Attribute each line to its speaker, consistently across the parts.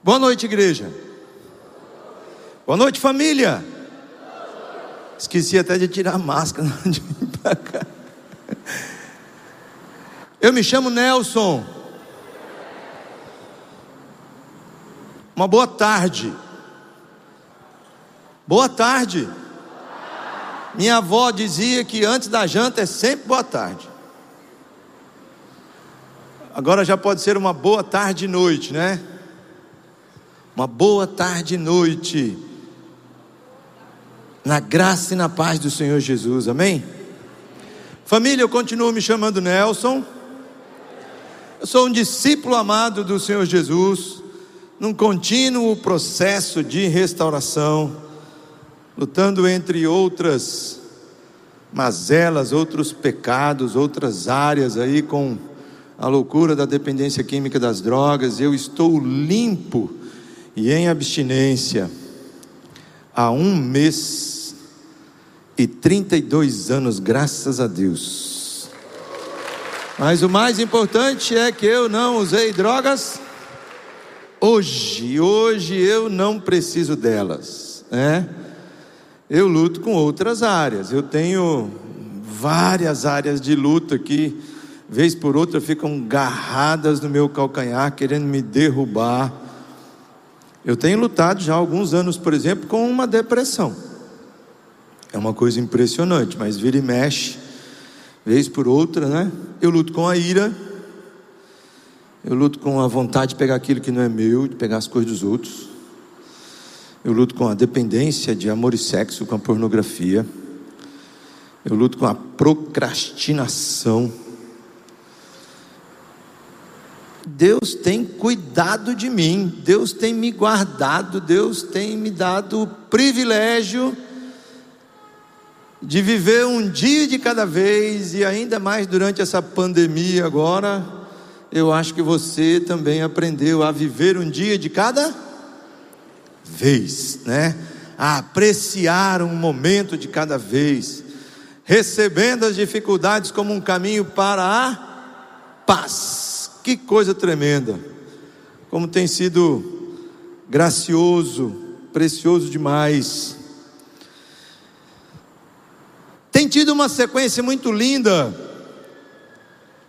Speaker 1: Boa noite, igreja. Boa noite, família. Esqueci até de tirar a máscara. Eu me chamo Nelson. Uma boa tarde. Boa tarde. Minha avó dizia que antes da janta é sempre boa tarde. Agora já pode ser uma boa tarde e noite, né? Uma boa tarde e noite. Na graça e na paz do Senhor Jesus, amém? Família, eu continuo me chamando Nelson. Eu sou um discípulo amado do Senhor Jesus, num contínuo processo de restauração, lutando entre outras mazelas, outros pecados, outras áreas aí com a loucura da dependência química das drogas. Eu estou limpo e em abstinência há um mês e 32 anos, graças a Deus. Mas o mais importante é que eu não usei drogas hoje. Hoje eu não preciso delas, né? Eu luto com outras áreas. Eu tenho várias áreas de luta que, vez por outra, ficam garradas no meu calcanhar, querendo me derrubar. Eu tenho lutado já há alguns anos, por exemplo, com uma depressão. É uma coisa impressionante, mas vira e mexe, vez por outra, né? Eu luto com a ira, eu luto com a vontade de pegar aquilo que não é meu, de pegar as coisas dos outros. Eu luto com a dependência de amor e sexo, com a pornografia. Eu luto com a procrastinação. Deus tem cuidado de mim, Deus tem me guardado, Deus tem me dado o privilégio de viver um dia de cada vez e ainda mais durante essa pandemia agora, eu acho que você também aprendeu a viver um dia de cada vez, né? A apreciar um momento de cada vez, recebendo as dificuldades como um caminho para a paz. Que coisa tremenda! Como tem sido gracioso, precioso demais tem tido uma sequência muito linda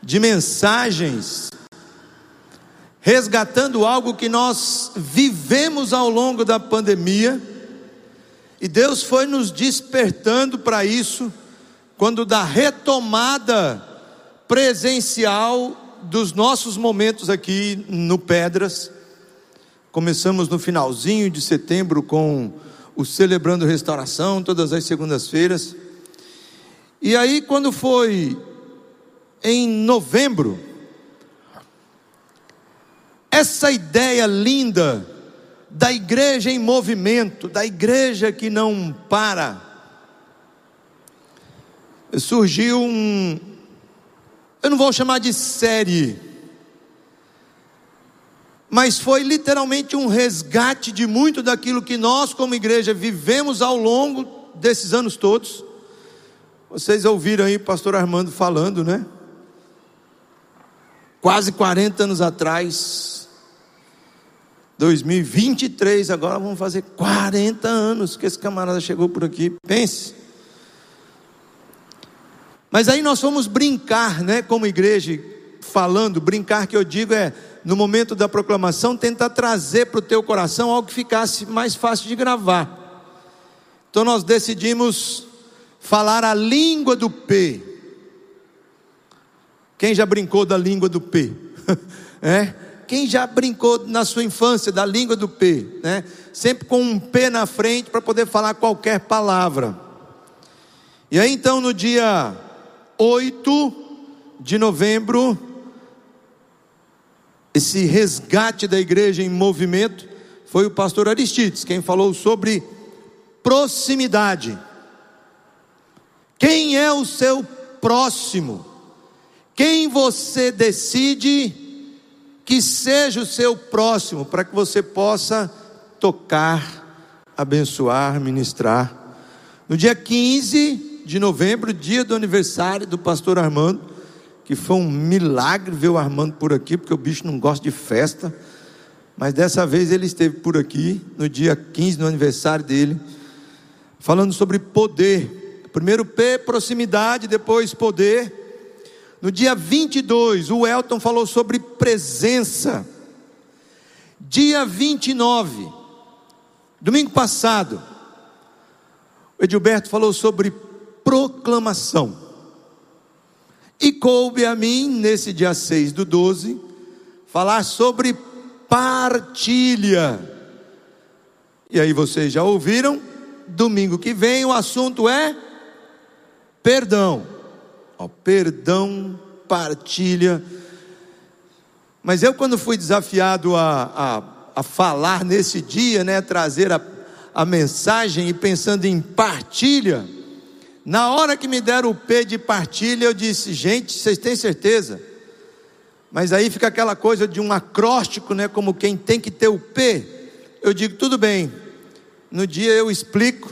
Speaker 1: de mensagens resgatando algo que nós vivemos ao longo da pandemia, e Deus foi nos despertando para isso, quando da retomada presencial dos nossos momentos aqui no Pedras. Começamos no finalzinho de setembro com o Celebrando Restauração, todas as segundas-feiras. E aí, quando foi em novembro, essa ideia linda da igreja em movimento, da igreja que não para, surgiu um, eu não vou chamar de série, mas foi literalmente um resgate de muito daquilo que nós, como igreja, vivemos ao longo desses anos todos vocês ouviram aí o pastor Armando falando, né? Quase 40 anos atrás, 2023, agora vamos fazer 40 anos que esse camarada chegou por aqui. Pense. Mas aí nós fomos brincar, né, como igreja, falando, brincar que eu digo é, no momento da proclamação, tentar trazer para o teu coração algo que ficasse mais fácil de gravar. Então nós decidimos falar a língua do P. Quem já brincou da língua do P? é? Quem já brincou na sua infância da língua do P? Né? Sempre com um P na frente para poder falar qualquer palavra. E aí então no dia 8 de novembro, esse resgate da igreja em movimento foi o pastor Aristides, quem falou sobre proximidade. Quem é o seu próximo? Quem você decide que seja o seu próximo, para que você possa tocar, abençoar, ministrar. No dia 15 de novembro, dia do aniversário do pastor Armando, que foi um milagre ver o Armando por aqui, porque o bicho não gosta de festa, Mas dessa vez ele esteve por aqui, no dia 15, no aniversário dele, falando sobre poder. Primeiro P, proximidade, depois poder. No dia 22, o Elton falou sobre presença. Dia 29, domingo passado, o Edilberto falou sobre proclamação. E coube a mim, nesse dia 6 do 12, falar sobre partilha. E aí vocês já ouviram? Domingo que vem o assunto é perdão. Ó, perdão, partilha. Mas eu, quando fui desafiado a, a, a falar nesse dia, né, trazer a, a mensagem e pensando em partilha, na hora que me deram o P de partilha, eu disse: gente, vocês têm certeza? Mas aí fica aquela coisa de um acróstico, né? Como quem tem que ter o P. Eu digo, tudo bem. No dia eu explico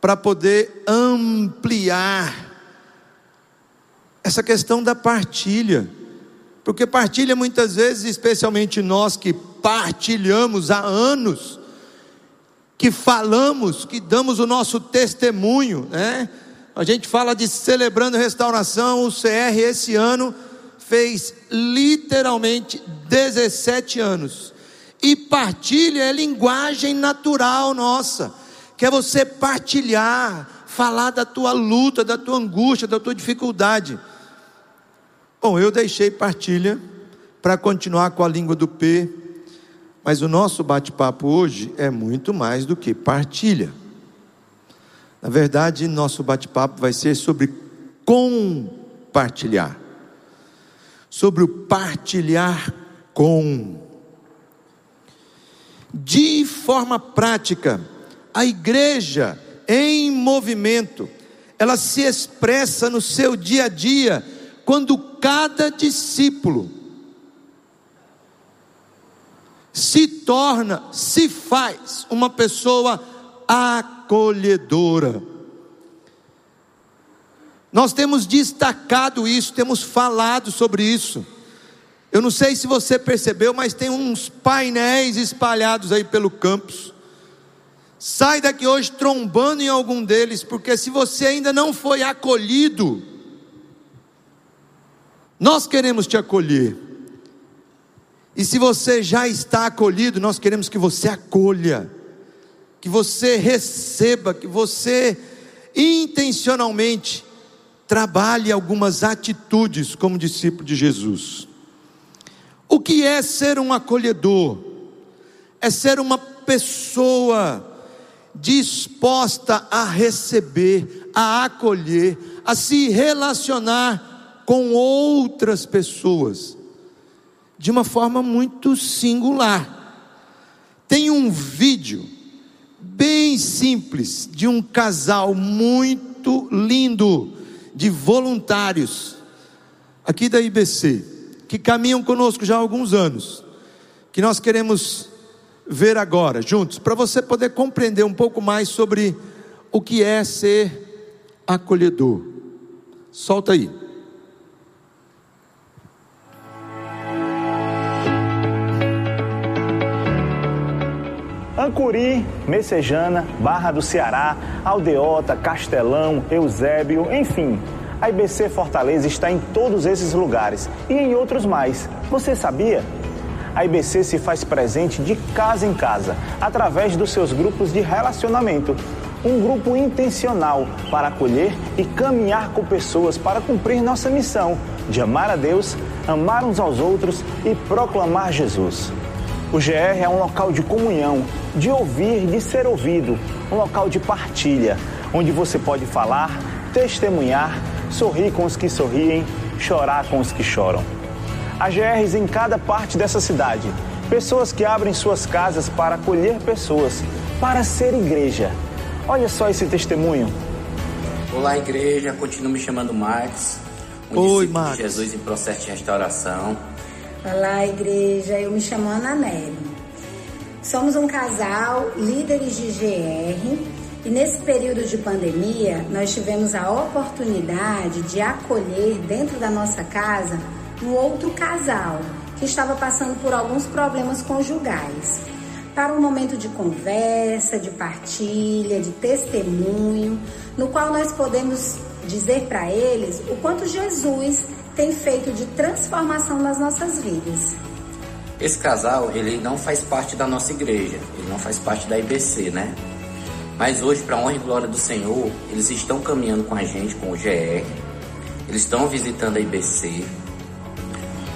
Speaker 1: para poder ampliar essa questão da partilha. Porque partilha muitas vezes, especialmente nós que partilhamos há anos, que falamos, que damos o nosso testemunho, né? A gente fala de celebrando restauração, o CR esse ano fez literalmente 17 anos. E partilha é linguagem natural nossa, que é você partilhar, falar da tua luta, da tua angústia, da tua dificuldade. Bom, eu deixei partilha para continuar com a língua do P, mas o nosso bate-papo hoje é muito mais do que partilha. Na verdade, nosso bate-papo vai ser sobre compartilhar sobre o partilhar com. De forma prática, a igreja em movimento, ela se expressa no seu dia a dia, quando cada discípulo se torna, se faz uma pessoa acolhedora. Nós temos destacado isso, temos falado sobre isso. Eu não sei se você percebeu, mas tem uns painéis espalhados aí pelo campus. Sai daqui hoje trombando em algum deles, porque se você ainda não foi acolhido, nós queremos te acolher. E se você já está acolhido, nós queremos que você acolha, que você receba, que você intencionalmente trabalhe algumas atitudes como discípulo de Jesus. O que é ser um acolhedor? É ser uma pessoa disposta a receber, a acolher, a se relacionar com outras pessoas de uma forma muito singular. Tem um vídeo bem simples de um casal muito lindo de voluntários aqui da IBC, que caminham conosco já há alguns anos, que nós queremos ver agora, juntos, para você poder compreender um pouco mais sobre o que é ser acolhedor. Solta aí.
Speaker 2: Ancuri, Messejana, Barra do Ceará, Aldeota, Castelão, Eusébio, enfim. A IBC Fortaleza está em todos esses lugares e em outros mais. Você sabia? A IBC se faz presente de casa em casa, através dos seus grupos de relacionamento. Um grupo intencional para acolher e caminhar com pessoas para cumprir nossa missão de amar a Deus, amar uns aos outros e proclamar Jesus. O GR é um local de comunhão, de ouvir, de ser ouvido, um local de partilha, onde você pode falar, testemunhar, sorrir com os que sorriem, chorar com os que choram. Há GRs em cada parte dessa cidade, pessoas que abrem suas casas para acolher pessoas, para ser igreja. Olha só esse testemunho.
Speaker 3: Olá, igreja, continuo me chamando Max, um
Speaker 1: Oi,
Speaker 3: discípulo
Speaker 1: Max.
Speaker 3: de Jesus em processo de restauração.
Speaker 4: Olá, igreja. Eu me chamo Ana Nelly. Somos um casal, líderes de GR, e nesse período de pandemia, nós tivemos a oportunidade de acolher dentro da nossa casa um outro casal que estava passando por alguns problemas conjugais. Para um momento de conversa, de partilha, de testemunho, no qual nós podemos dizer para eles o quanto Jesus tem feito de transformação nas nossas vidas.
Speaker 3: Esse casal, ele não faz parte da nossa igreja, ele não faz parte da IBC, né? Mas hoje, para honra e glória do Senhor, eles estão caminhando com a gente, com o GR, eles estão visitando a IBC,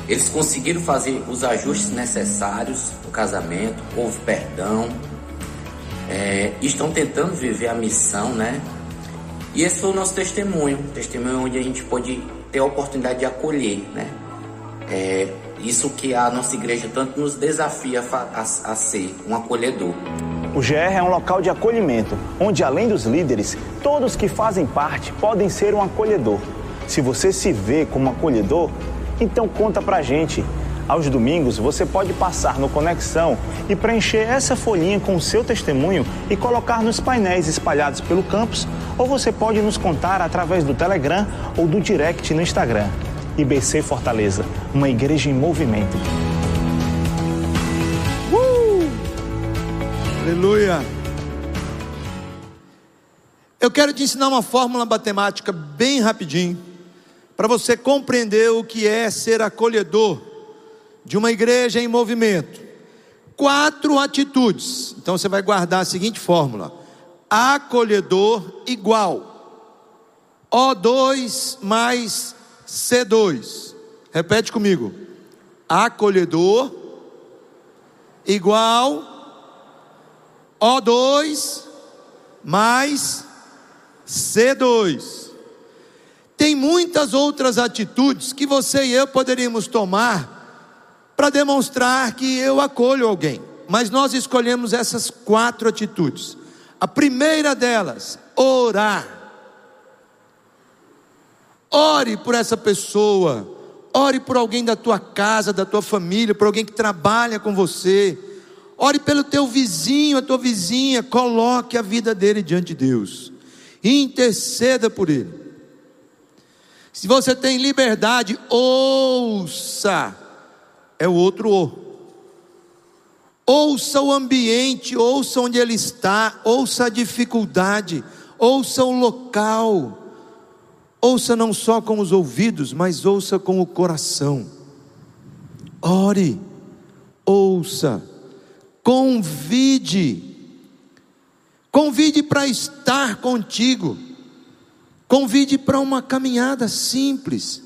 Speaker 3: eles conseguiram fazer os ajustes necessários no casamento, houve perdão, é, estão tentando viver a missão, né? E esse foi o nosso testemunho, testemunho onde a gente pode ter a oportunidade de acolher, né? É, isso que a nossa igreja tanto nos desafia a, a, ser um acolhedor.
Speaker 2: O GR é um local de acolhimento, onde além dos líderes, todos que fazem parte podem ser um acolhedor. Se você se vê como acolhedor, então conta pra gente. Aos domingos você pode passar no Conexão e preencher essa folhinha com o seu testemunho e colocar nos painéis espalhados pelo campus, ou você pode nos contar através do Telegram ou do direct no Instagram. IBC Fortaleza, uma igreja em movimento.
Speaker 1: Uh! Aleluia! Eu quero te ensinar uma fórmula matemática bem rapidinho, para você compreender o que é ser acolhedor de uma igreja em movimento. Quatro atitudes. Então você vai guardar a seguinte fórmula: acolhedor igual O2 mais C2. Repete comigo. Acolhedor igual O2 mais C2. Tem muitas outras atitudes que você e eu poderíamos tomar para demonstrar que eu acolho alguém, mas nós escolhemos essas quatro atitudes. A primeira delas, orar. Ore por essa pessoa. Ore por alguém da tua casa, da tua família, por alguém que trabalha com você. Ore pelo teu vizinho, a tua vizinha. Coloque a vida dele diante de Deus. Interceda por ele. Se você tem liberdade, ouça. É o outro o. Ouça o ambiente, ouça onde ele está, ouça a dificuldade, ouça o local. Ouça não só com os ouvidos, mas ouça com o coração. Ore, ouça, convide, convide para estar contigo, convide para uma caminhada simples,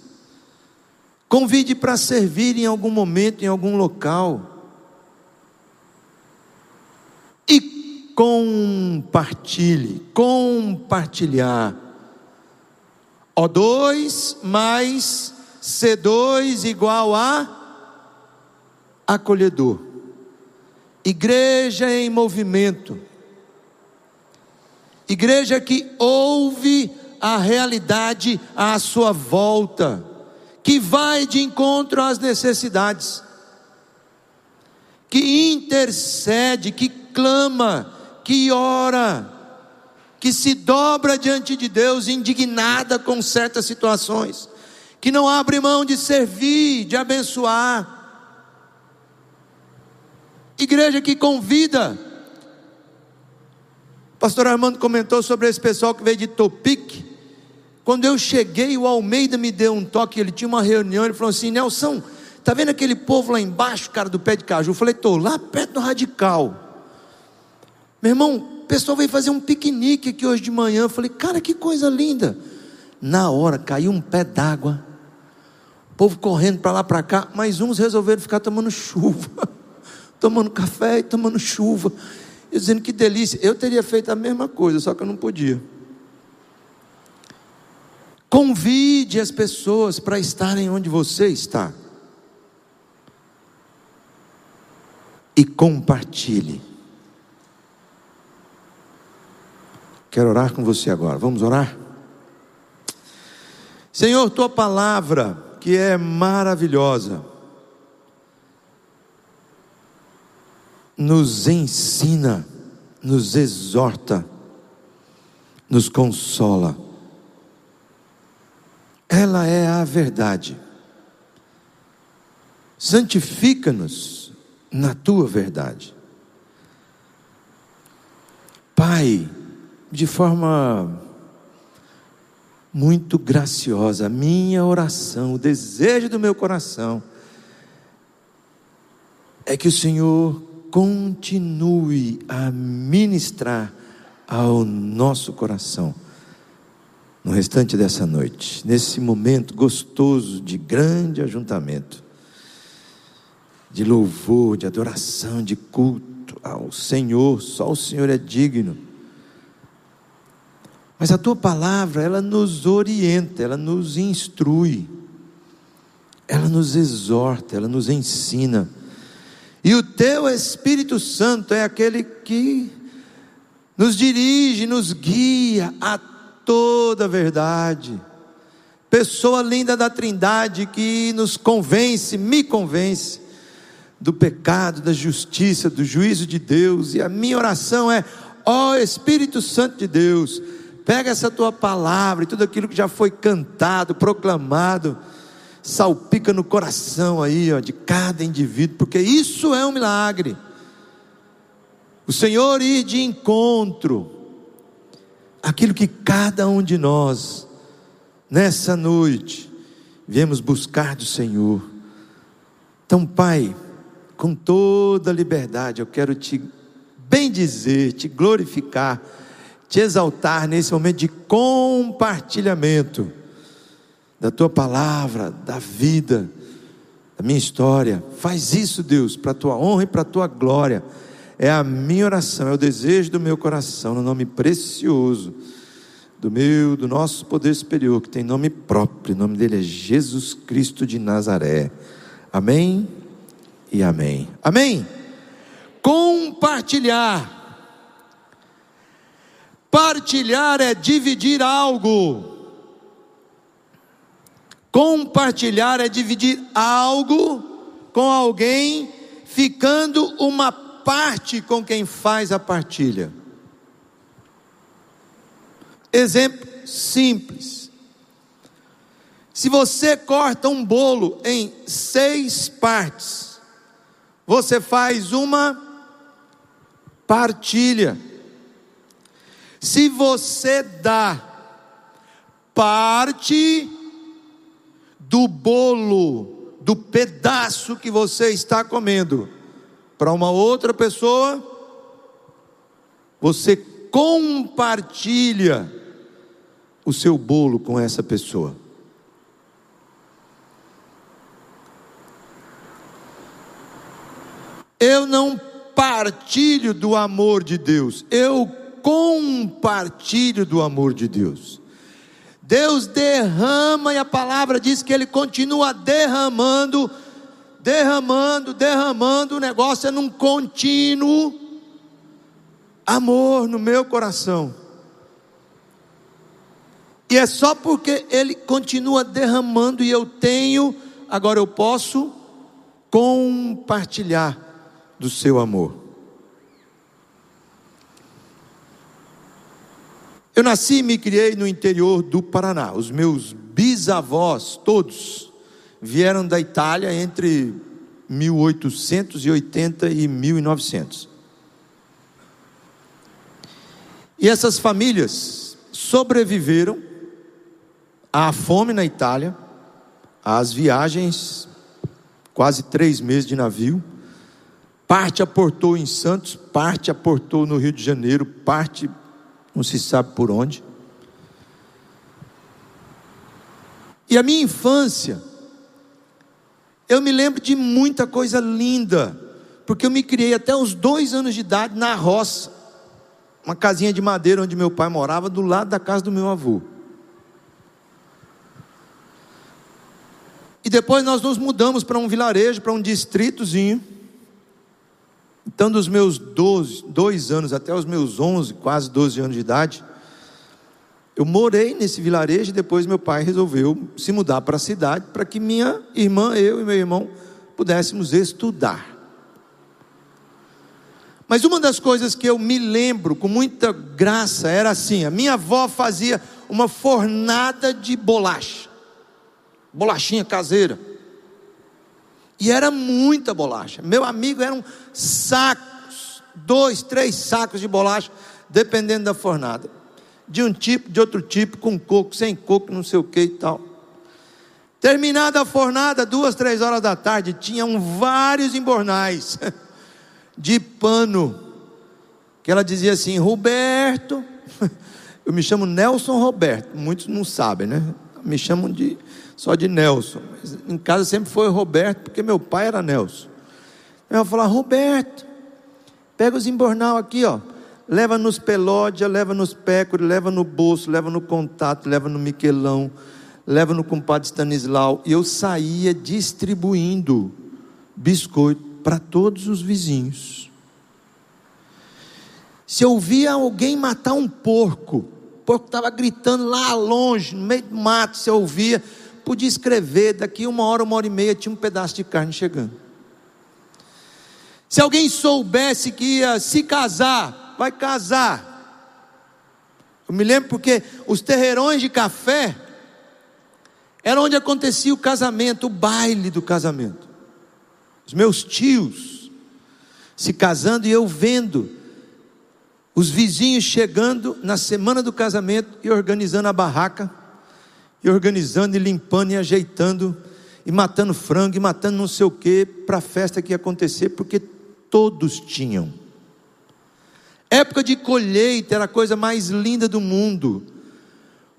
Speaker 1: convide para servir em algum momento, em algum local. E compartilhe, compartilhar O2 mais C2 igual a acolhedor. Igreja em movimento. Igreja que ouve a realidade à sua volta, que vai de encontro às necessidades, que intercede, que clama, que ora, que se dobra diante de Deus indignada com certas situações, que não abre mão de servir, de abençoar. Igreja que convida. Pastor Armando comentou sobre esse pessoal que veio de Topic. Quando eu cheguei, o Almeida me deu um toque, ele tinha uma reunião, ele falou assim: Nelson, tá vendo aquele povo lá embaixo, cara do pé de caju? Eu falei: tô lá perto do radical. Meu irmão, o pessoal veio fazer um piquenique aqui hoje de manhã. Eu falei, cara, que coisa linda. Na hora caiu um pé d'água. O povo correndo para lá para cá, mas uns resolveram ficar tomando chuva, tomando café e tomando chuva. Eu dizendo que delícia. Eu teria feito a mesma coisa, só que eu não podia. Convide as pessoas para estarem onde você está. E compartilhe. Quero orar com você agora. Vamos orar? Senhor, tua palavra, que é maravilhosa, nos ensina, nos exorta, nos consola. Ela é a verdade. santifica-nos na tua verdade. Pai, de forma muito graciosa, minha oração, o desejo do meu coração, é que o Senhor continue a ministrar ao nosso coração no restante dessa noite, nesse momento gostoso de grande ajuntamento, de louvor, de adoração, de culto ao Senhor, só o Senhor é digno. Mas a tua palavra, ela nos orienta, ela nos instrui, ela nos exorta, ela nos ensina. E o teu Espírito Santo é aquele que nos dirige, nos guia a toda a verdade. Pessoa linda da Trindade que nos convence, me convence do pecado, da justiça, do juízo de Deus. E a minha oração é: ó Espírito Santo de Deus, pega essa tua palavra e tudo aquilo que já foi cantado, proclamado, salpica no coração aí, ó, de cada indivíduo, porque isso é um milagre. O Senhor ir de encontro aquilo que cada um de nós, nessa noite, viemos buscar do Senhor. Então, Pai, com toda liberdade, eu quero te bendizer, te glorificar, te exaltar nesse momento de compartilhamento da tua palavra, da vida, da minha história. Faz isso, Deus, para a tua honra e para a tua glória é a minha oração, é o desejo do meu coração, no nome precioso do meu, do nosso poder superior, que tem nome próprio, o nome dele é Jesus Cristo de Nazaré. Amém e amém. Amém. Compartilhar. Partilhar é dividir algo. Compartilhar é dividir algo com alguém, ficando uma parte com quem faz a partilha. Exemplo simples. Se você corta um bolo em seis partes, você faz uma partilha. Se você dá parte do bolo, do pedaço que você está comendo, para uma outra pessoa, você compartilha o seu bolo com essa pessoa. Eu não partilho do amor de Deus, eu compartilho do amor de Deus. Deus derrama, e a palavra diz que Ele continua derramando derramando, derramando, o negócio é num contínuo amor no meu coração. E é só porque ele continua derramando e eu tenho, agora eu posso compartilhar do seu amor. Eu nasci e me criei no interior do Paraná. Os meus bisavós, todos, vieram da Itália entre 1880 e 1900. E essas famílias sobreviveram à fome na Itália, às viagens, quase três meses de navio. Parte aportou em Santos, parte aportou no Rio de Janeiro, parte não se sabe por onde. E a minha infância, eu me lembro de muita coisa linda, porque eu me criei até os dois anos de idade na roça, uma casinha de madeira onde meu pai morava, do lado da casa do meu avô. E depois nós nos mudamos para um vilarejo, para um distritozinho. Então, dos meus 12, dois anos até os meus 11, quase 12 anos de idade, eu morei nesse vilarejo e depois meu pai resolveu se mudar para a cidade para que minha irmã, eu e meu irmão pudéssemos estudar. Mas uma das coisas que eu me lembro com muita graça era assim: a minha avó fazia uma fornada de bolacha, bolachinha caseira. E era muita bolacha. Meu amigo eram sacos, dois, três sacos de bolacha, dependendo da fornada. De um tipo, de outro tipo, com coco, sem coco, não sei o que e tal. Terminada a fornada, duas, três horas da tarde, tinham vários embornais de pano. Que ela dizia assim: Roberto, eu me chamo Nelson Roberto, muitos não sabem, né? Me chamam de só de Nelson. Mas em casa sempre foi Roberto, porque meu pai era Nelson. Eu vou falar, Roberto, pega os embornal aqui, ó. Leva nos pelódia, leva nos pécoras, leva no bolso, leva no contato, leva no Miquelão, leva no compadre Stanislau. E eu saía distribuindo biscoito para todos os vizinhos. Se eu via alguém matar um porco, o porco estava gritando lá longe, no meio do mato, se eu ouvia, podia escrever, daqui uma hora, uma hora e meia, tinha um pedaço de carne chegando. Se alguém soubesse que ia se casar, vai casar. Eu me lembro porque os terreirões de café era onde acontecia o casamento, o baile do casamento. Os meus tios se casando e eu vendo os vizinhos chegando na semana do casamento e organizando a barraca e organizando e limpando e ajeitando e matando frango e matando não sei o que para a festa que ia acontecer, porque todos tinham. Época de colheita era a coisa mais linda do mundo,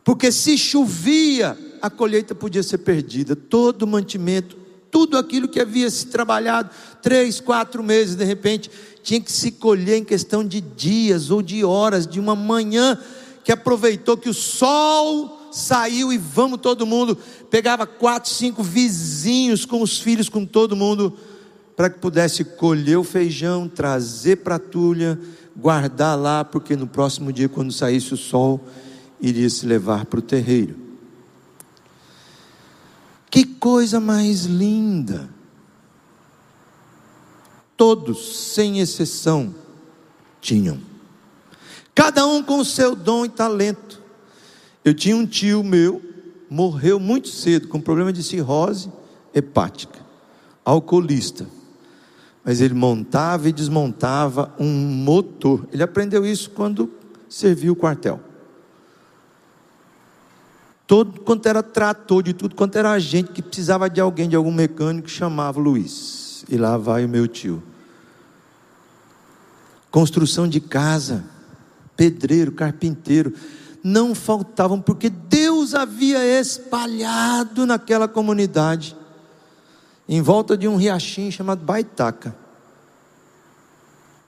Speaker 1: porque se chovia, a colheita podia ser perdida, todo o mantimento, tudo aquilo que havia se trabalhado três, quatro meses, de repente, tinha que se colher em questão de dias ou de horas, de uma manhã que aproveitou que o sol saiu e vamos todo mundo. Pegava quatro, cinco vizinhos com os filhos, com todo mundo, para que pudesse colher o feijão, trazer para a tulha, guardar lá, porque no próximo dia, quando saísse o sol, iria se levar para o terreiro. Que coisa mais linda! Todos, sem exceção, tinham. Cada um com o seu dom e talento. Eu tinha um tio meu, morreu muito cedo, com problema de cirrose hepática, alcoolista. Mas ele montava e desmontava um motor. Ele aprendeu isso quando serviu o quartel. Todo quanto era trator de tudo, quanto era gente que precisava de alguém, de algum mecânico, chamava Luiz. E lá vai o meu tio. Construção de casa, pedreiro, carpinteiro não faltavam, porque Deus havia espalhado naquela comunidade, em volta de um riachinho chamado Baitaca,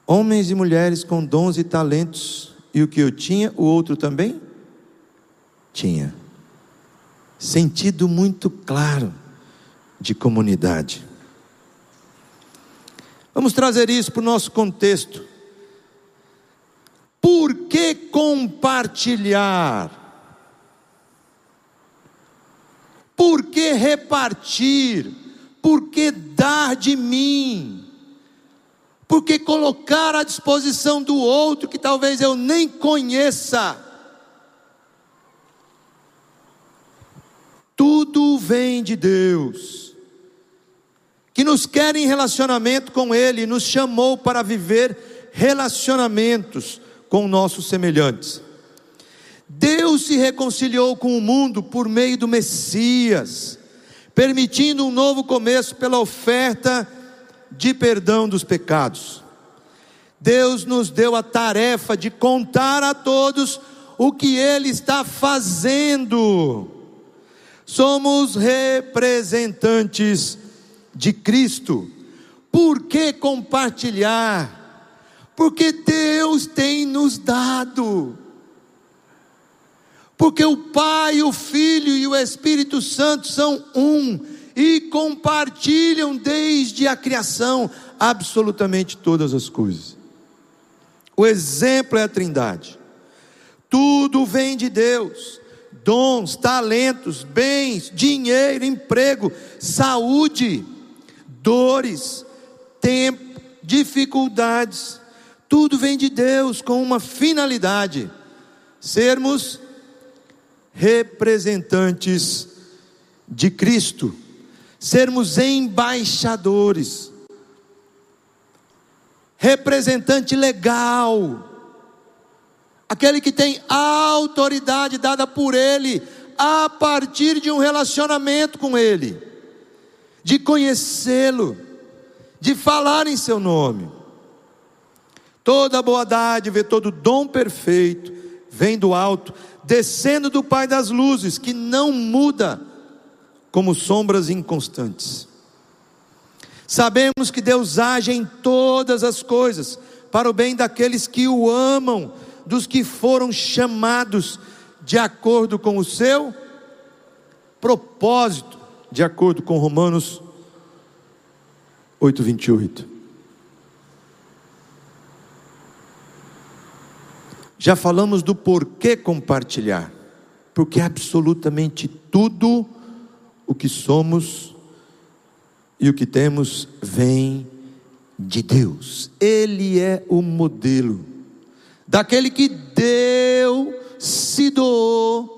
Speaker 1: homens e mulheres com dons e talentos, e o que eu tinha, o outro também tinha. Sentido muito claro de comunidade. Vamos trazer isso para o nosso contexto. Por que compartilhar? Por que repartir? Por que dar de mim? Por que colocar à disposição do outro que talvez eu nem conheça? Tudo vem de Deus, que nos quer em relacionamento com Ele, nos chamou para viver relacionamentos com nossos semelhantes. Deus se reconciliou com o mundo por meio do Messias, permitindo um novo começo pela oferta de perdão dos pecados. Deus nos deu a tarefa de contar a todos o que Ele está fazendo. Somos representantes de Cristo. Por que compartilhar? Porque Deus tem nos dado. Porque o Pai, o Filho e o Espírito Santo são um e compartilham desde a criação absolutamente todas as coisas. O exemplo é a Trindade. Tudo vem de Deus. Dons, talentos, bens, dinheiro, emprego, saúde, dores, tempo, dificuldades tudo vem de Deus com uma finalidade: sermos representantes de Cristo, sermos embaixadores, representante legal, aquele que tem autoridade dada por Ele a partir de um relacionamento com Ele, de conhecê-lo, de falar em Seu nome. Toda boa dádiva, todo dom perfeito vem do alto, descendo do Pai das luzes, que não muda como sombras inconstantes. Sabemos que Deus age em todas as coisas para o bem daqueles que o amam, dos que foram chamados de acordo com o seu propósito, de acordo com Romanos 8:28. Já falamos do porquê compartilhar, porque absolutamente tudo o que somos e o que temos vem de Deus. Ele é o modelo daquele que deu, se doou.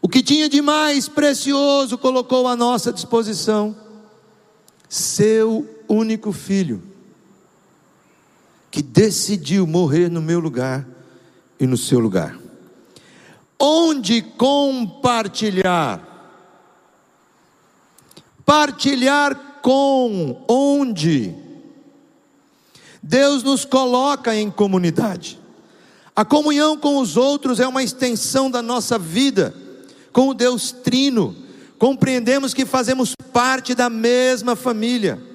Speaker 1: O que tinha de mais precioso colocou à nossa disposição, seu único filho que decidiu morrer no meu lugar e no seu lugar. Onde compartilhar? Partilhar com onde? Deus nos coloca em comunidade. A comunhão com os outros é uma extensão da nossa vida com o Deus Trino. Compreendemos que fazemos parte da mesma família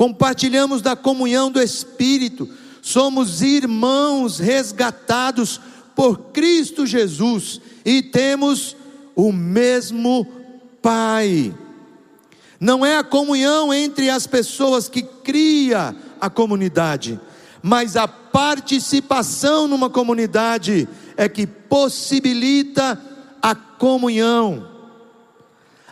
Speaker 1: compartilhamos da comunhão do Espírito, somos irmãos resgatados por Cristo Jesus e temos o mesmo Pai. Não é a comunhão entre as pessoas que cria a comunidade, mas a participação numa comunidade é que possibilita a comunhão.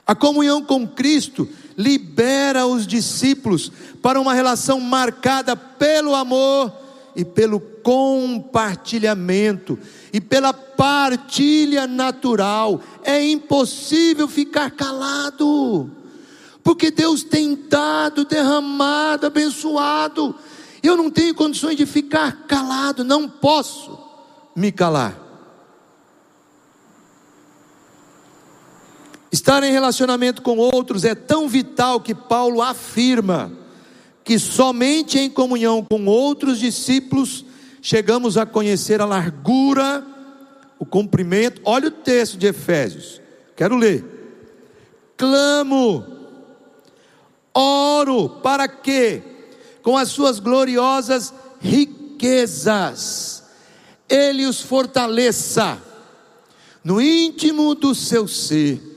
Speaker 1: A comunhão com Cristo libera os discípulos para uma relação marcada pelo amor e pelo compartilhamento e pela partilha natural. É impossível ficar calado, porque Deus tem dado, derramado, abençoado. Eu não tenho condições de ficar calado, não posso me calar. Estar em relacionamento com outros é tão vital que Paulo afirma que somente em comunhão com outros discípulos chegamos a conhecer a largura, o comprimento. Olha o texto de Efésios, quero ler. Clamo, oro para que, com as suas gloriosas riquezas, Ele os fortaleça no íntimo do seu ser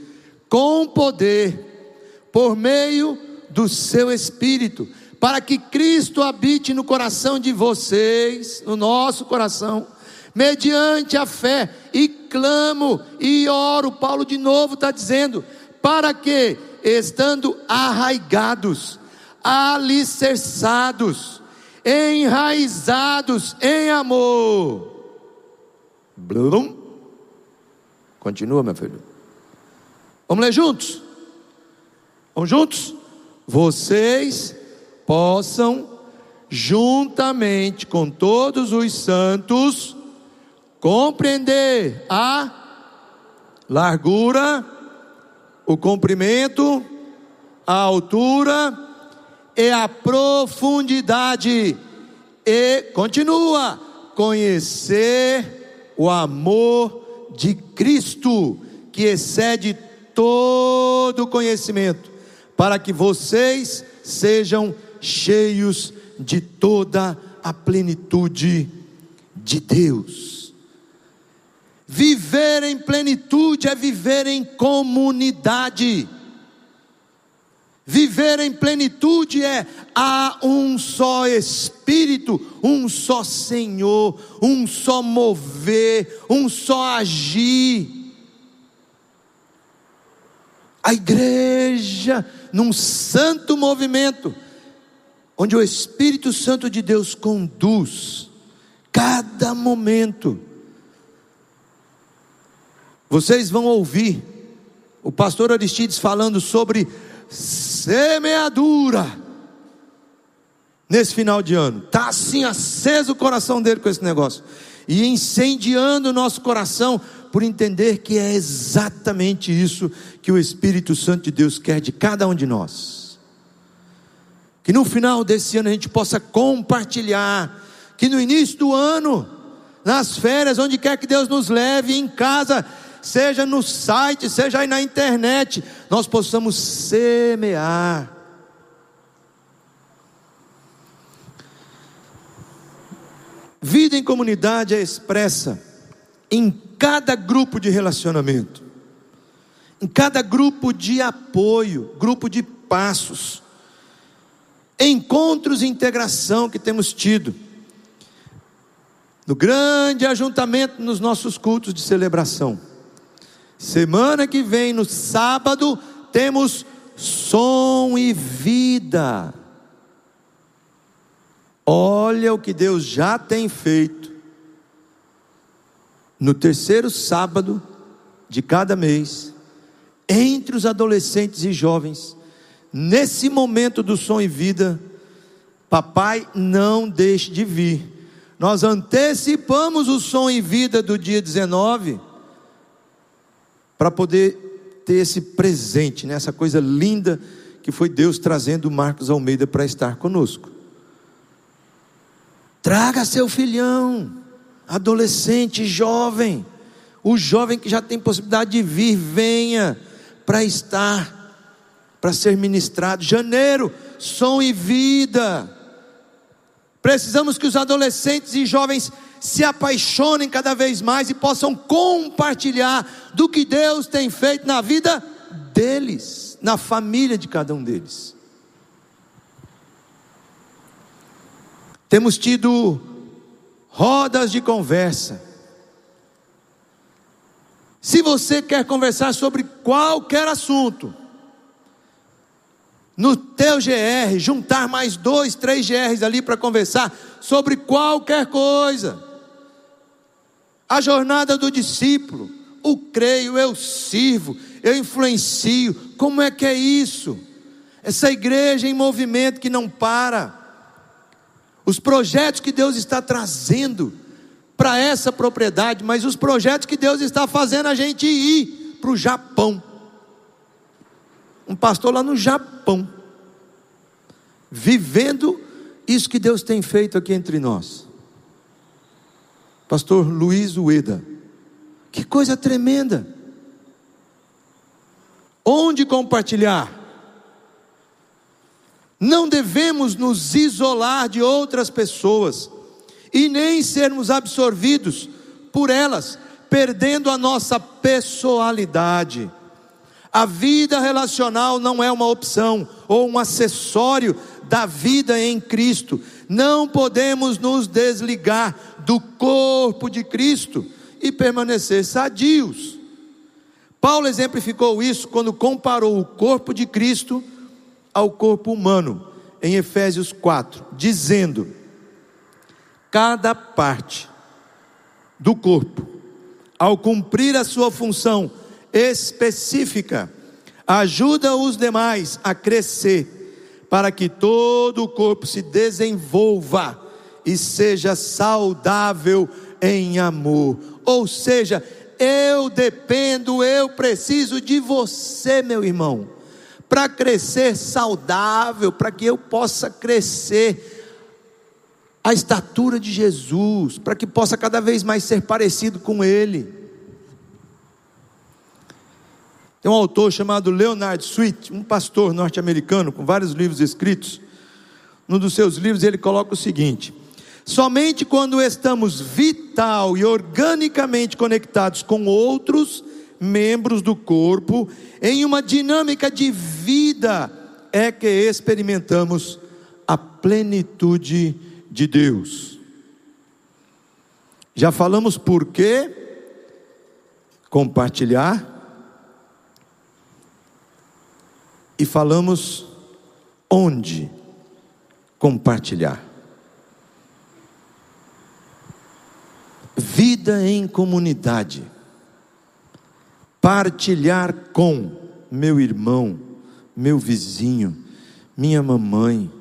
Speaker 1: com poder, por meio do seu Espírito, para que Cristo habite no coração de vocês, no nosso coração, mediante a fé, e clamo e oro. Paulo de novo está dizendo, para que, estando arraigados, alicerçados, enraizados em amor. Blum. Continua, meu filho. Vamos ler juntos? Vamos juntos? Vocês possam, juntamente com todos os santos, compreender a largura, o comprimento, a altura e a profundidade, e continua, conhecer o amor de Cristo, que excede todo conhecimento, para que vocês sejam cheios de toda a plenitude de Deus. Viver em plenitude é viver em comunidade. Viver em plenitude é há um só Espírito, um só Senhor, um só mover, um só agir a igreja num santo movimento, onde o Espírito Santo de Deus conduz cada momento. Vocês vão ouvir o pastor Aristides falando sobre semeadura nesse final de ano. Tá assim aceso o coração dele com esse negócio e incendiando o nosso coração por entender que é exatamente isso que o Espírito Santo de Deus quer de cada um de nós. Que no final desse ano a gente possa compartilhar, que no início do ano, nas férias, onde quer que Deus nos leve, em casa, seja no site, seja aí na internet, nós possamos semear. Vida em comunidade é expressa em cada grupo de relacionamento, em cada grupo de apoio, grupo de passos, encontros e integração que temos tido, no grande ajuntamento nos nossos cultos de celebração. Semana que vem, no sábado, temos som e vida. Olha o que Deus já tem feito. No terceiro sábado de cada mês, entre os adolescentes e jovens, nesse momento do som e vida, papai não deixe de vir. Nós antecipamos o som e vida do dia 19 para poder ter esse presente, né? coisa linda que foi Deus trazendo Marcos Almeida para estar conosco. Traga seu filhão, adolescente, jovem, o jovem que já tem possibilidade de vir, venha para estar, para ser ministrado. Janeiro, som e vida. Precisamos que os adolescentes e jovens se apaixonem cada vez mais e possam compartilhar do que Deus tem feito na vida deles, na família de cada um deles. Temos tido rodas de conversa. Se você quer conversar sobre qualquer assunto, no teu GR, juntar mais dois, três GRs ali para conversar sobre qualquer coisa a jornada do discípulo, o creio, eu sirvo, eu influencio. Como é que é isso? Essa igreja em movimento que não para. Os projetos que Deus está trazendo para essa propriedade, mas os projetos que Deus está fazendo a gente ir para o Japão. Um pastor lá no Japão, vivendo isso que Deus tem feito aqui entre nós. Pastor Luiz Ueda. Que coisa tremenda. Onde compartilhar? Não devemos nos isolar de outras pessoas e nem sermos absorvidos por elas, perdendo a nossa pessoalidade. A vida relacional não é uma opção ou um acessório da vida em Cristo. Não podemos nos desligar do corpo de Cristo e permanecer sadios. Paulo exemplificou isso quando comparou o corpo de Cristo ao corpo humano, em Efésios 4, dizendo: cada parte do corpo, ao cumprir a sua função específica, ajuda os demais a crescer, para que todo o corpo se desenvolva e seja saudável em amor. Ou seja, eu dependo, eu preciso de você, meu irmão, para crescer saudável, para que eu possa crescer a estatura de Jesus, para que possa cada vez mais ser parecido com Ele. Tem um autor chamado Leonard Sweet, um pastor norte-americano com vários livros escritos. Num dos seus livros ele coloca o seguinte: Somente quando estamos vital e organicamente conectados com outros membros do corpo, em uma dinâmica de vida, é que experimentamos a plenitude de Deus. Já falamos por quê? Compartilhar. E falamos onde compartilhar. Vida em comunidade. Partilhar com meu irmão, meu vizinho, minha mamãe,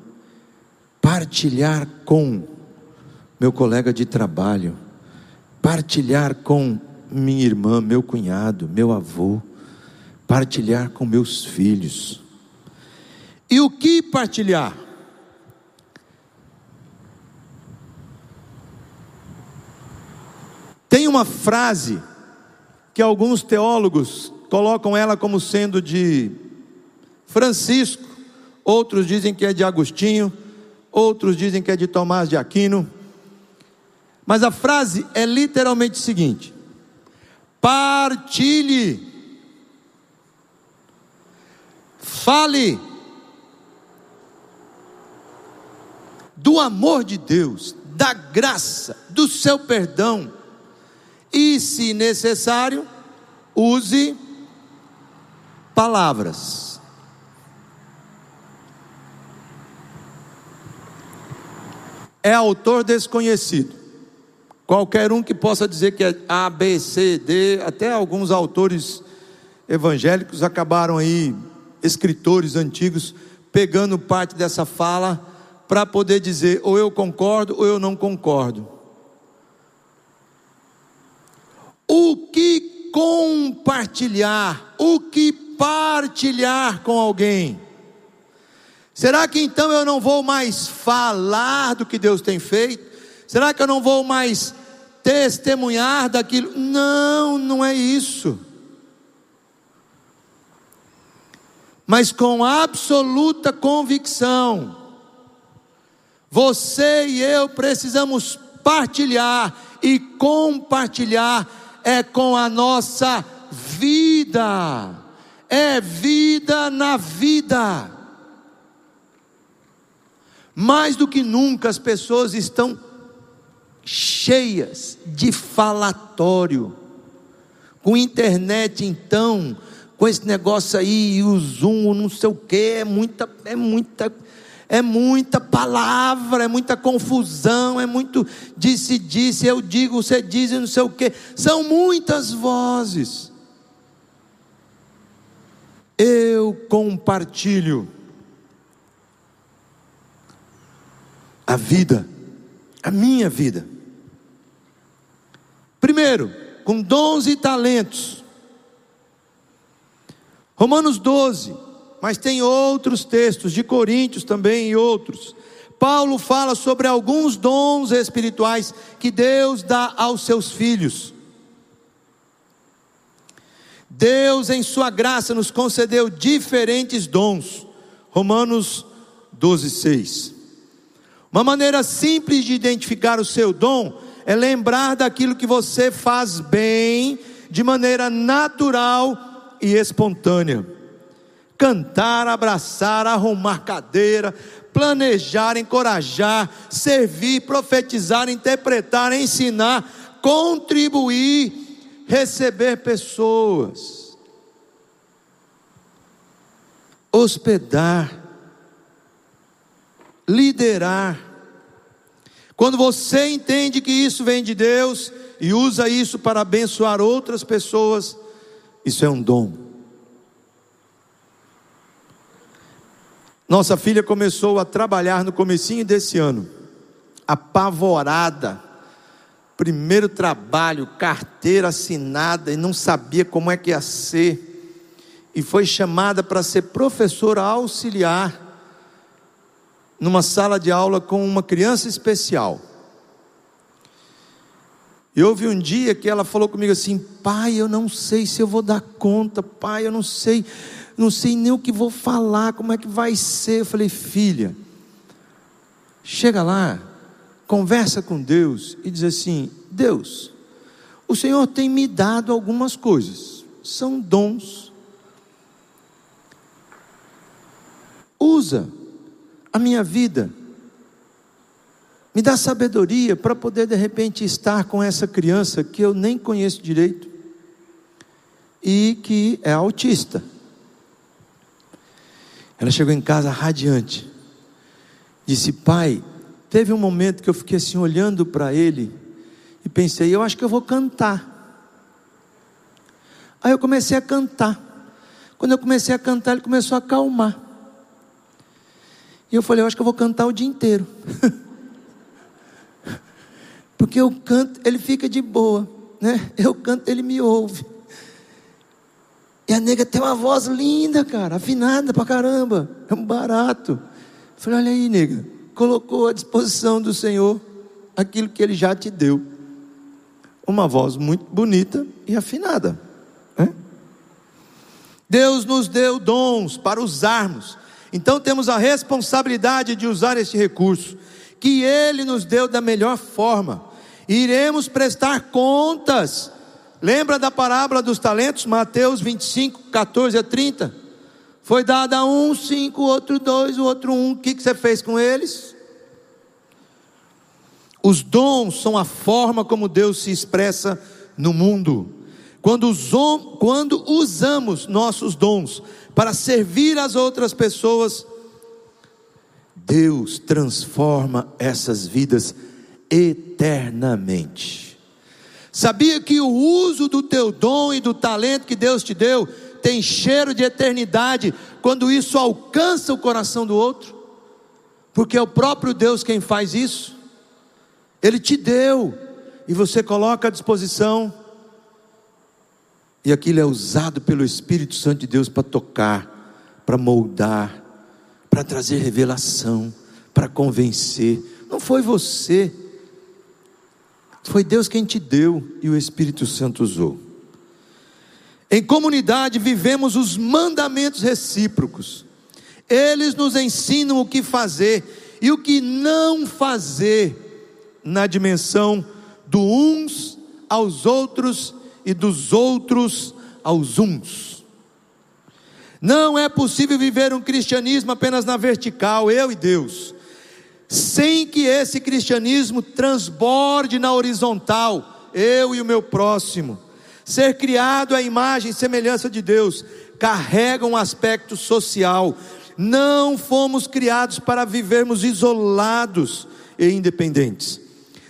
Speaker 1: partilhar com meu colega de trabalho, partilhar com minha irmã, meu cunhado, meu avô, partilhar com meus filhos. E o que partilhar? Tem uma frase que alguns teólogos colocam ela como sendo de Francisco, outros dizem que é de Agostinho, outros dizem que é de Tomás de Aquino. Mas a frase é literalmente o seguinte: partilhe, fale do amor de Deus, da graça, do seu perdão, e, se necessário, use palavras. É autor desconhecido. Qualquer um que possa dizer que é A, B, C, D, até alguns autores evangélicos acabaram aí, escritores antigos, pegando parte dessa fala para poder dizer ou eu concordo ou eu não concordo. O que compartilhar, o que partilhar com alguém. Será que então eu não vou mais falar do que Deus tem feito? Será que eu não vou mais testemunhar daquilo. Não, não é isso. Mas com absoluta convicção, você e eu precisamos partilhar, e compartilhar é com a nossa vida, é vida na vida. Mais do que nunca as pessoas estão cheias de falatório. Com internet, então, com esse negócio aí, o Zoom, não sei o que, é muita, é muita, é muita palavra, é muita confusão, é muito disse, disse, eu digo, você diz, não sei o que. São muitas vozes. Eu compartilho a vida a minha vida. Primeiro, com dons e talentos. Romanos 12, mas tem outros textos, de Coríntios também e outros. Paulo fala sobre alguns dons espirituais que Deus dá aos seus filhos. Deus, em Sua graça, nos concedeu diferentes dons. Romanos 12, 6. Uma maneira simples de identificar o seu dom é lembrar daquilo que você faz bem, de maneira natural e espontânea. Cantar, abraçar, arrumar cadeira, planejar, encorajar, servir, profetizar, interpretar, ensinar, contribuir, receber pessoas, hospedar, liderar. Quando você entende que isso vem de Deus e usa isso para abençoar outras pessoas, isso é um dom. Nossa filha começou a trabalhar no comecinho desse ano, apavorada. Primeiro trabalho, carteira assinada e não sabia como é que ia ser. E foi chamada para ser professora auxiliar numa sala de aula com uma criança especial. E houve um dia que ela falou comigo assim: pai, eu não sei se eu vou dar conta, pai, eu não sei, não sei nem o que vou falar, como é que vai ser. Eu falei, filha, chega lá, conversa com Deus e diz assim: Deus, o Senhor tem me dado algumas coisas, são dons. Usa a minha vida. Me dá sabedoria para poder de repente estar com essa criança que eu nem conheço direito e que é autista. Ela chegou em casa radiante. Disse: Pai, teve um momento que eu fiquei assim olhando para ele e pensei: Eu acho que eu vou cantar. Aí eu comecei a cantar. Quando eu comecei a cantar, ele começou a acalmar. E eu falei, eu acho que eu vou cantar o dia inteiro. Porque eu canto, ele fica de boa, né? Eu canto, ele me ouve. E a nega tem uma voz linda, cara, afinada pra caramba. É um barato. Falei, olha aí, nega, colocou à disposição do Senhor aquilo que ele já te deu. Uma voz muito bonita e afinada. Né? Deus nos deu dons para usarmos. Então temos a responsabilidade de usar este recurso, que Ele nos deu da melhor forma. Iremos prestar contas. Lembra da parábola dos talentos? Mateus 25, 14 a 30. Foi dado a um cinco, outro dois, o outro um. O que, você fez com eles? Os dons são a forma como Deus se expressa no mundo. Quando usamos nossos dons para servir as outras pessoas, Deus transforma essas vidas eternamente. Sabia que o uso do teu dom e do talento que Deus te deu tem cheiro de eternidade quando isso alcança o coração do outro? Porque é o próprio Deus quem faz isso. Ele te deu e você coloca à disposição, e aquilo é usado pelo Espírito Santo de Deus para tocar, para moldar, para trazer revelação, para convencer. Não foi você, foi Deus quem te deu e o Espírito Santo usou. Em comunidade vivemos os mandamentos recíprocos. Eles nos ensinam o que fazer e o que não fazer na dimensão do uns aos outros e dos outros aos uns. Não é possível viver um cristianismo apenas na vertical, eu e Deus, sem que esse cristianismo transborde na horizontal, eu e o meu próximo. Ser criado à imagem e semelhança de Deus carrega um aspecto social. Não fomos criados para vivermos isolados e independentes.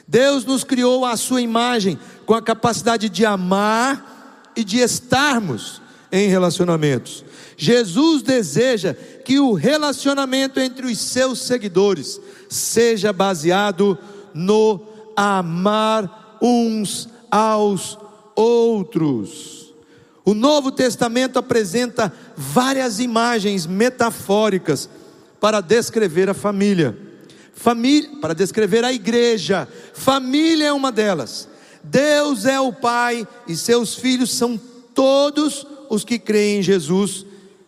Speaker 1: Deus nos criou à sua imagem, com a capacidade de amar e de estarmos em relacionamentos. Jesus deseja que o relacionamento entre os seus seguidores seja baseado no amar uns aos outros. O Novo Testamento apresenta várias imagens metafóricas para descrever a família. Família, para descrever a igreja, família é uma delas. Deus é o Pai e seus filhos são todos os que creem em Jesus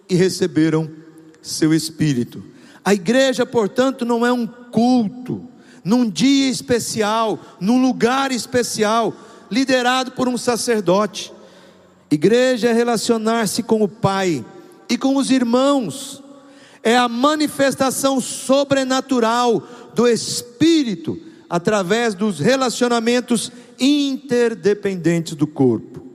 Speaker 1: e receberam seu Espírito. A igreja, portanto, não é um culto, num dia especial, num lugar especial, liderado por um sacerdote. Igreja é relacionar-se com o Pai e com os irmãos, é a manifestação sobrenatural do Espírito através dos relacionamentos interdependentes do corpo.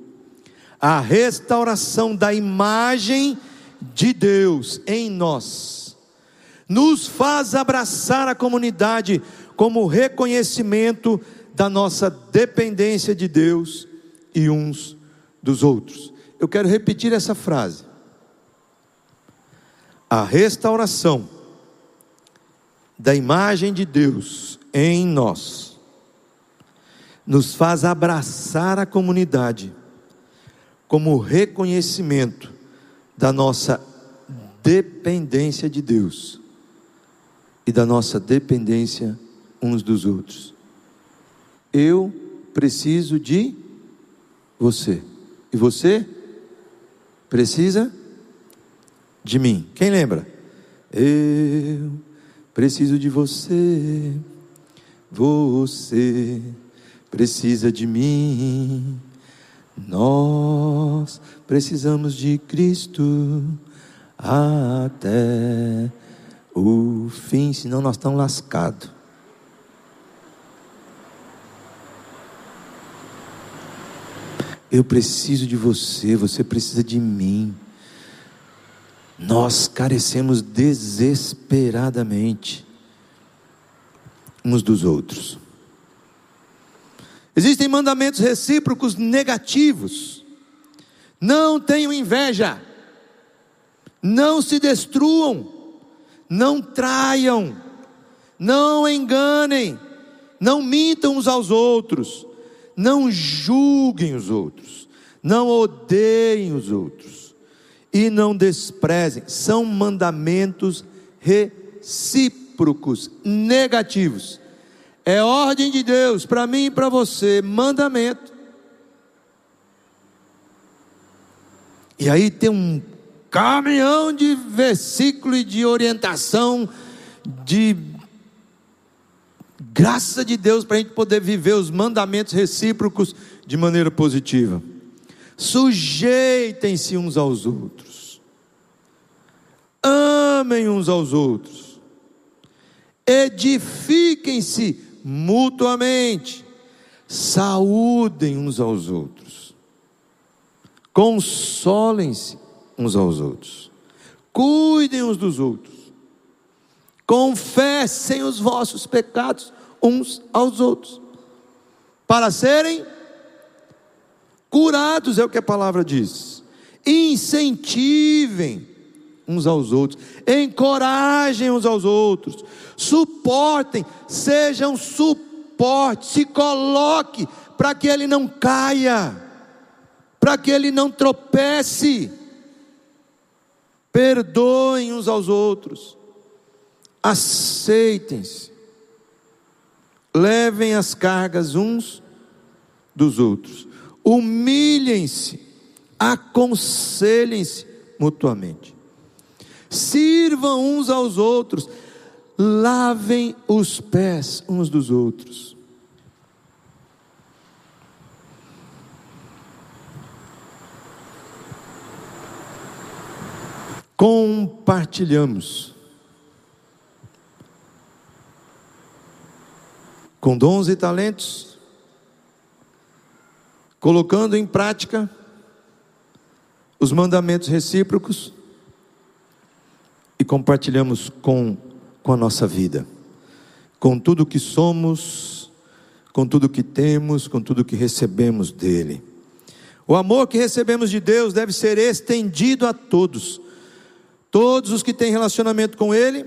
Speaker 1: A restauração da imagem de Deus em nós nos faz abraçar a comunidade como reconhecimento da nossa dependência de Deus e uns dos outros. Eu quero repetir essa frase. A restauração da imagem de Deus em nós nos faz abraçar a comunidade como reconhecimento da nossa dependência de Deus e da nossa dependência uns dos outros. Eu preciso de você. E você precisa de mim. Quem lembra? Eu preciso de você. Você precisa de mim. Nós precisamos de Cristo até o fim, senão nós estamos lascados. Eu preciso de você, você precisa de mim. Nós carecemos desesperadamente uns dos outros. Existem mandamentos recíprocos negativos. Não tenham inveja. Não se destruam. Não traiam. Não enganem. Não mintam uns aos outros. Não julguem os outros. Não odeiem os outros. E não desprezem. São mandamentos recíprocos, negativos. É ordem de Deus para mim e para você, mandamento. E aí tem um caminhão de versículo e de orientação, de graça de Deus para a gente poder viver os mandamentos recíprocos de maneira positiva. Sujeitem-se uns aos outros, amem uns aos outros, edifiquem-se mutuamente, saúdem uns aos outros, consolem-se uns aos outros, cuidem uns dos outros, confessem os vossos pecados uns aos outros, para serem curados, é o que a palavra diz. Incentivem uns aos outros, encorajem uns aos outros, suportem, sejam suporte, se coloque para que ele não caia, para que ele não tropece. Perdoem uns aos outros, aceitem-se, levem as cargas uns dos outros, humilhem-se, aconselhem-se mutuamente, sirvam uns aos outros, lavem os pés uns dos outros. Compartilhamos com dons e talentos, colocando em prática os mandamentos recíprocos e compartilhamos com com a nossa vida, com tudo que somos, com tudo que temos, com tudo que recebemos dele. O amor que recebemos de Deus deve ser estendido a todos, todos os que têm relacionamento com Ele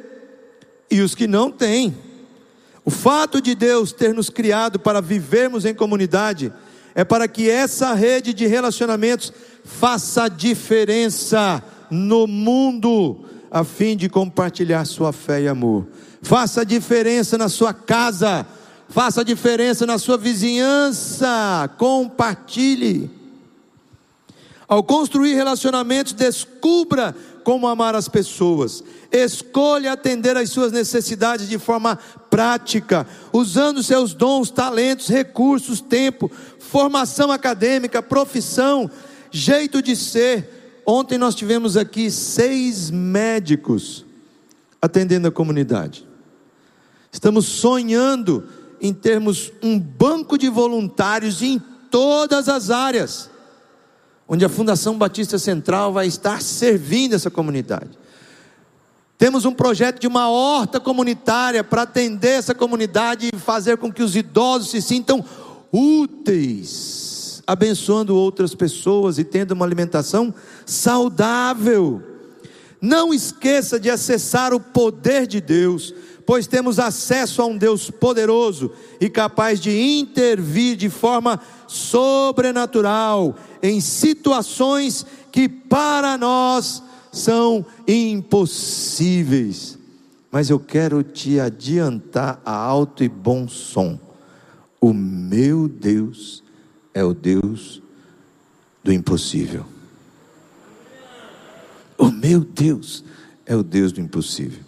Speaker 1: e os que não têm. O fato de Deus ter nos criado para vivermos em comunidade é para que essa rede de relacionamentos faça diferença no mundo a fim de compartilhar sua fé e amor. Faça diferença na sua casa, faça diferença na sua vizinhança, compartilhe. Ao construir relacionamentos, descubra como amar as pessoas. Escolha atender às suas necessidades de forma prática, usando seus dons, talentos, recursos, tempo, formação acadêmica, profissão, jeito de ser Ontem nós tivemos aqui seis médicos atendendo a comunidade. Estamos sonhando em termos um banco de voluntários em todas as áreas, onde a Fundação Batista Central vai estar servindo essa comunidade. Temos um projeto de uma horta comunitária para atender essa comunidade e fazer com que os idosos se sintam úteis abençoando outras pessoas e tendo uma alimentação saudável. Não esqueça de acessar o poder de Deus, pois temos acesso a um Deus poderoso e capaz de intervir de forma sobrenatural em situações que para nós são impossíveis. Mas eu quero te adiantar a alto e bom som. O meu Deus é o Deus do impossível. O meu Deus é o Deus do impossível.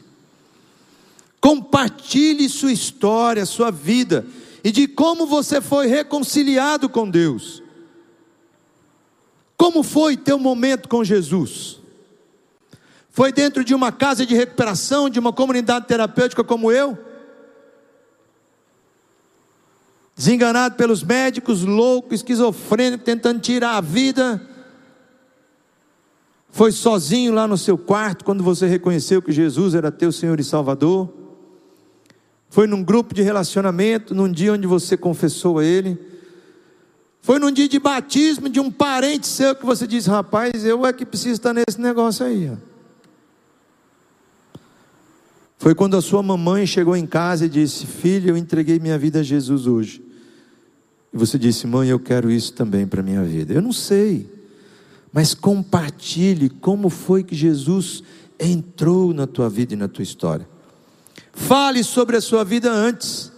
Speaker 1: Compartilhe sua história, sua vida e de como você foi reconciliado com Deus. Como foi teu momento com Jesus? Foi dentro de uma casa de recuperação, de uma comunidade terapêutica como eu? desenganado pelos médicos, louco, esquizofrênico, tentando tirar a vida. Foi sozinho lá no seu quarto quando você reconheceu que Jesus era teu Senhor e Salvador. Foi num grupo de relacionamento, num dia onde você confessou a Ele. Foi num dia de batismo de um parente seu que você disse: Rapaz, eu é que preciso estar nesse negócio aí. Foi quando a sua mamãe chegou em casa e disse: Filho, eu entreguei minha vida a Jesus hoje. E você disse: Mãe, eu quero isso também para a minha vida. Eu não sei, mas compartilhe como foi que Jesus entrou na tua vida e na tua história. Fale sobre a sua vida antes.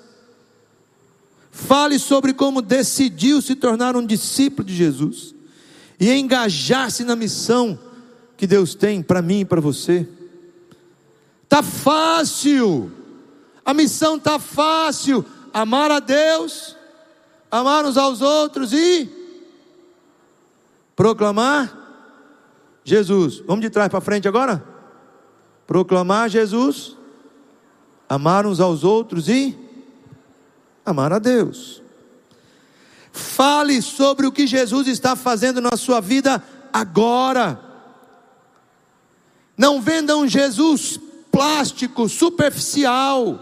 Speaker 1: Fale sobre como decidiu se tornar um discípulo de Jesus e engajar-se na missão que Deus tem para mim e para você. Tá fácil. A missão tá fácil. Amar a Deus, amar uns aos outros e proclamar Jesus. Vamos de trás para frente agora? Proclamar Jesus, amar uns aos outros e amar a Deus. Fale sobre o que Jesus está fazendo na sua vida agora. Não venda um Jesus plástico, superficial.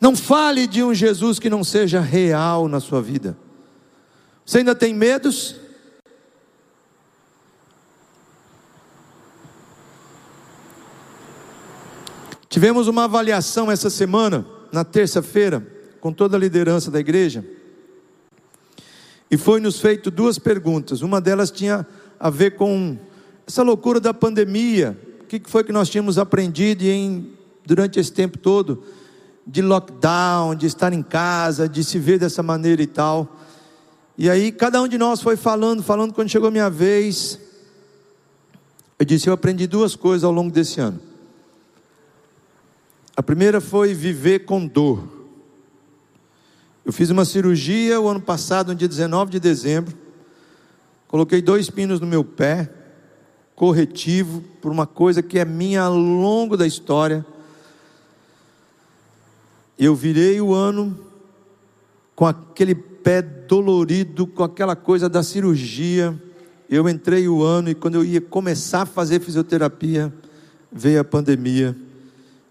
Speaker 1: Não fale de um Jesus que não seja real na sua vida. Você ainda tem medos? Tivemos uma avaliação essa semana, na terça-feira, com toda a liderança da igreja. E foi nos feito duas perguntas. Uma delas tinha a ver com essa loucura da pandemia. O que foi que nós tínhamos aprendido em, durante esse tempo todo? De lockdown, de estar em casa, de se ver dessa maneira e tal. E aí cada um de nós foi falando, falando. Quando chegou a minha vez, eu disse: Eu aprendi duas coisas ao longo desse ano. A primeira foi viver com dor. Eu fiz uma cirurgia o ano passado, no dia 19 de dezembro. Coloquei dois pinos no meu pé, corretivo, por uma coisa que é minha ao longo da história. Eu virei o ano com aquele pé dolorido, com aquela coisa da cirurgia. Eu entrei o ano e quando eu ia começar a fazer fisioterapia, veio a pandemia.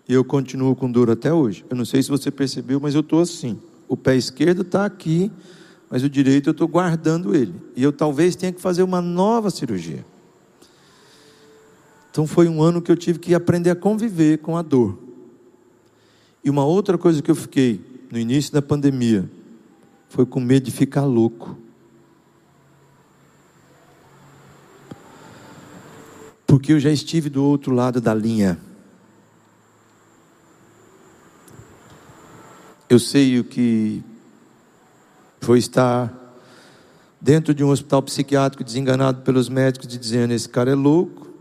Speaker 1: E eu continuo com dor até hoje. Eu não sei se você percebeu, mas eu estou assim. O pé esquerdo está aqui, mas o direito eu estou guardando ele. E eu talvez tenha que fazer uma nova cirurgia. Então foi um ano que eu tive que aprender a conviver com a dor. E uma outra coisa que eu fiquei no início da pandemia foi com medo de ficar louco. Porque eu já estive do outro lado da linha. Eu sei o que foi estar dentro de um hospital psiquiátrico desenganado pelos médicos de dizendo esse cara é louco,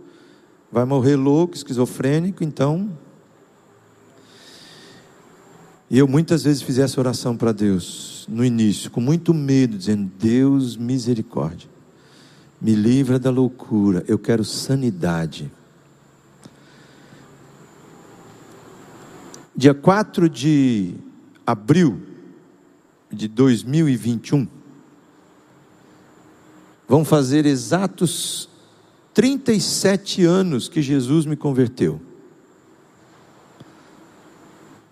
Speaker 1: vai morrer louco, esquizofrênico, então e eu muitas vezes fiz essa oração para Deus no início, com muito medo, dizendo: Deus, misericórdia, me livra da loucura, eu quero sanidade. Dia 4 de abril de 2021, vão fazer exatos 37 anos que Jesus me converteu.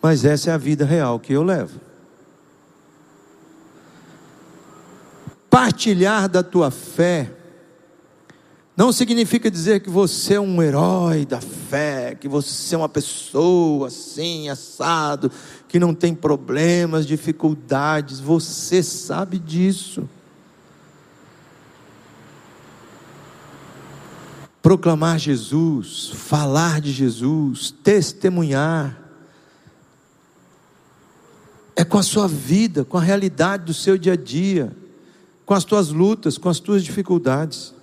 Speaker 1: Mas essa é a vida real que eu levo. Partilhar da tua fé não significa dizer que você é um herói da fé, que você é uma pessoa assim, assado, que não tem problemas, dificuldades. Você sabe disso. Proclamar Jesus, falar de Jesus, testemunhar, é com a sua vida, com a realidade do seu dia a dia, com as tuas lutas, com as tuas dificuldades.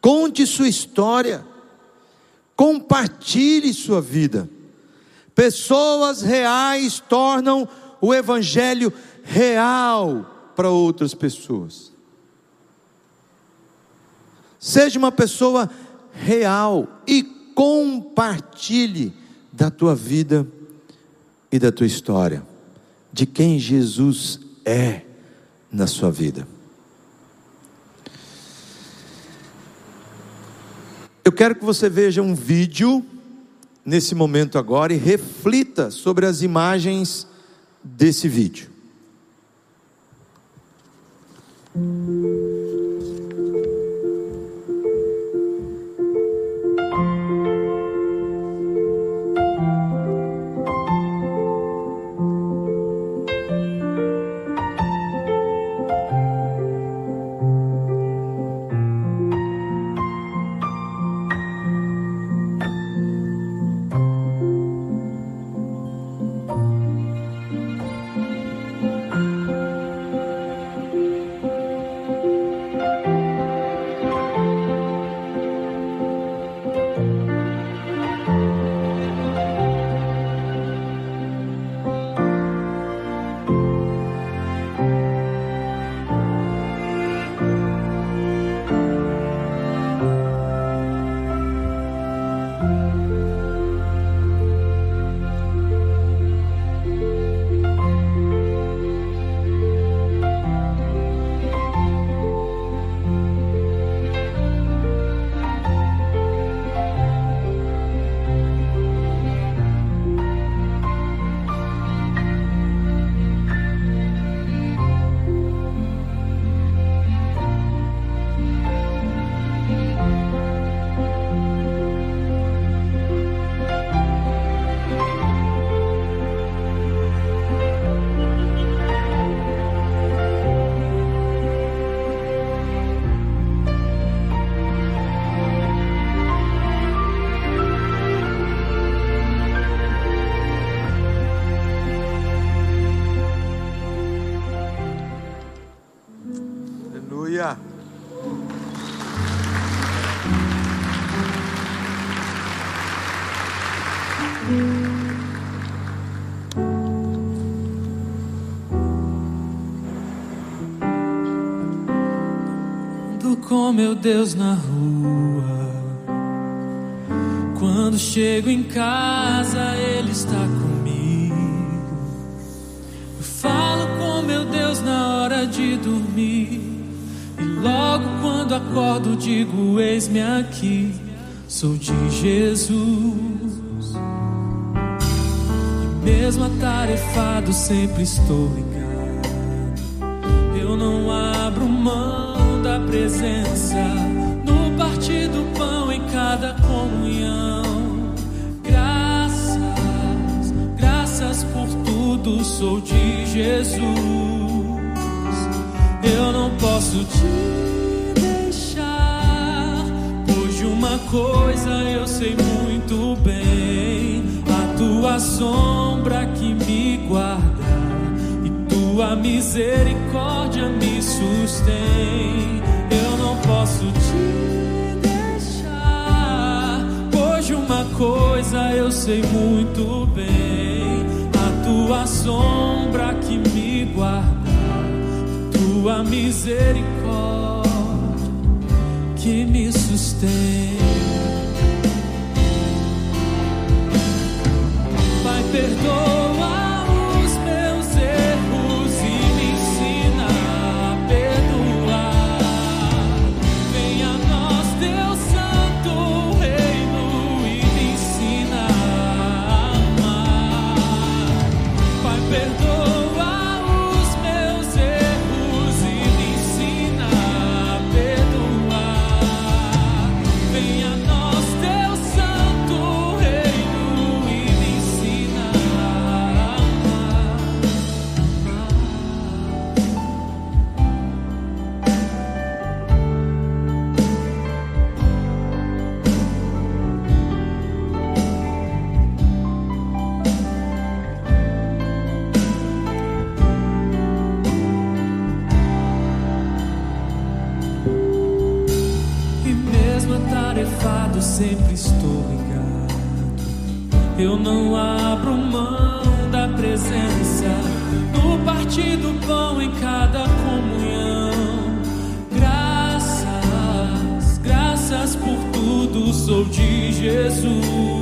Speaker 1: Conte sua história, compartilhe sua vida. Pessoas reais tornam o Evangelho real para outras pessoas. Seja uma pessoa real e compartilhe da tua vida e da tua história, de quem Jesus é na sua vida. Eu quero que você veja um vídeo nesse momento agora e reflita sobre as imagens desse vídeo.
Speaker 5: Com meu Deus na rua. Quando chego em casa, Ele está comigo. Eu falo com meu Deus na hora de dormir. E logo quando acordo, digo: Eis-me aqui, sou de Jesus. E mesmo atarefado, sempre estou presença no partir do pão em cada comunhão. Graças, graças por tudo, sou de Jesus. Eu não posso te deixar, pois de uma coisa eu sei muito bem: a tua sombra que me guarda tua misericórdia me sustém. Posso te deixar. Hoje uma coisa eu sei muito bem: a tua sombra que me guarda, tua misericórdia que me sustém. Pai, perdoa. Sempre estou ligado. Eu não abro mão da presença do pão em cada comunhão. Graças, graças por tudo, sou de Jesus.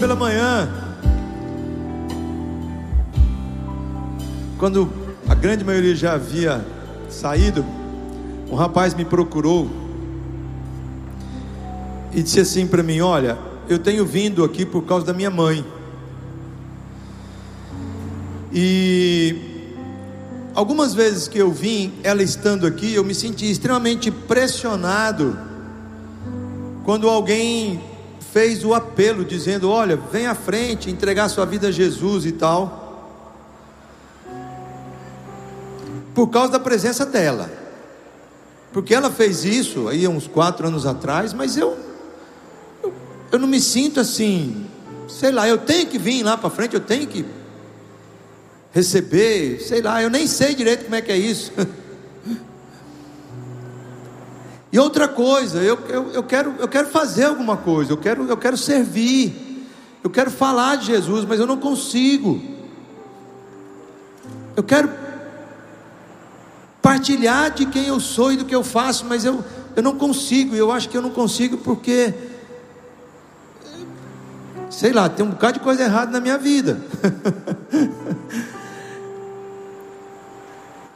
Speaker 1: Pela manhã, quando a grande maioria já havia saído, um rapaz me procurou e disse assim para mim: Olha, eu tenho vindo aqui por causa da minha mãe. E algumas vezes que eu vim, ela estando aqui, eu me senti extremamente pressionado quando alguém fez o apelo dizendo: Olha, vem à frente, entregar sua vida a Jesus e tal. Por causa da presença dela. Porque ela fez isso aí uns quatro anos atrás, mas eu, eu, eu não me sinto assim, sei lá, eu tenho que vir lá para frente, eu tenho que receber, sei lá, eu nem sei direito como é que é isso. E outra coisa, eu, eu, eu, quero, eu quero fazer alguma coisa, eu quero, eu quero servir, eu quero falar de Jesus, mas eu não consigo. Eu quero partilhar de quem eu sou e do que eu faço, mas eu, eu não consigo, eu acho que eu não consigo porque, sei lá, tem um bocado de coisa errada na minha vida.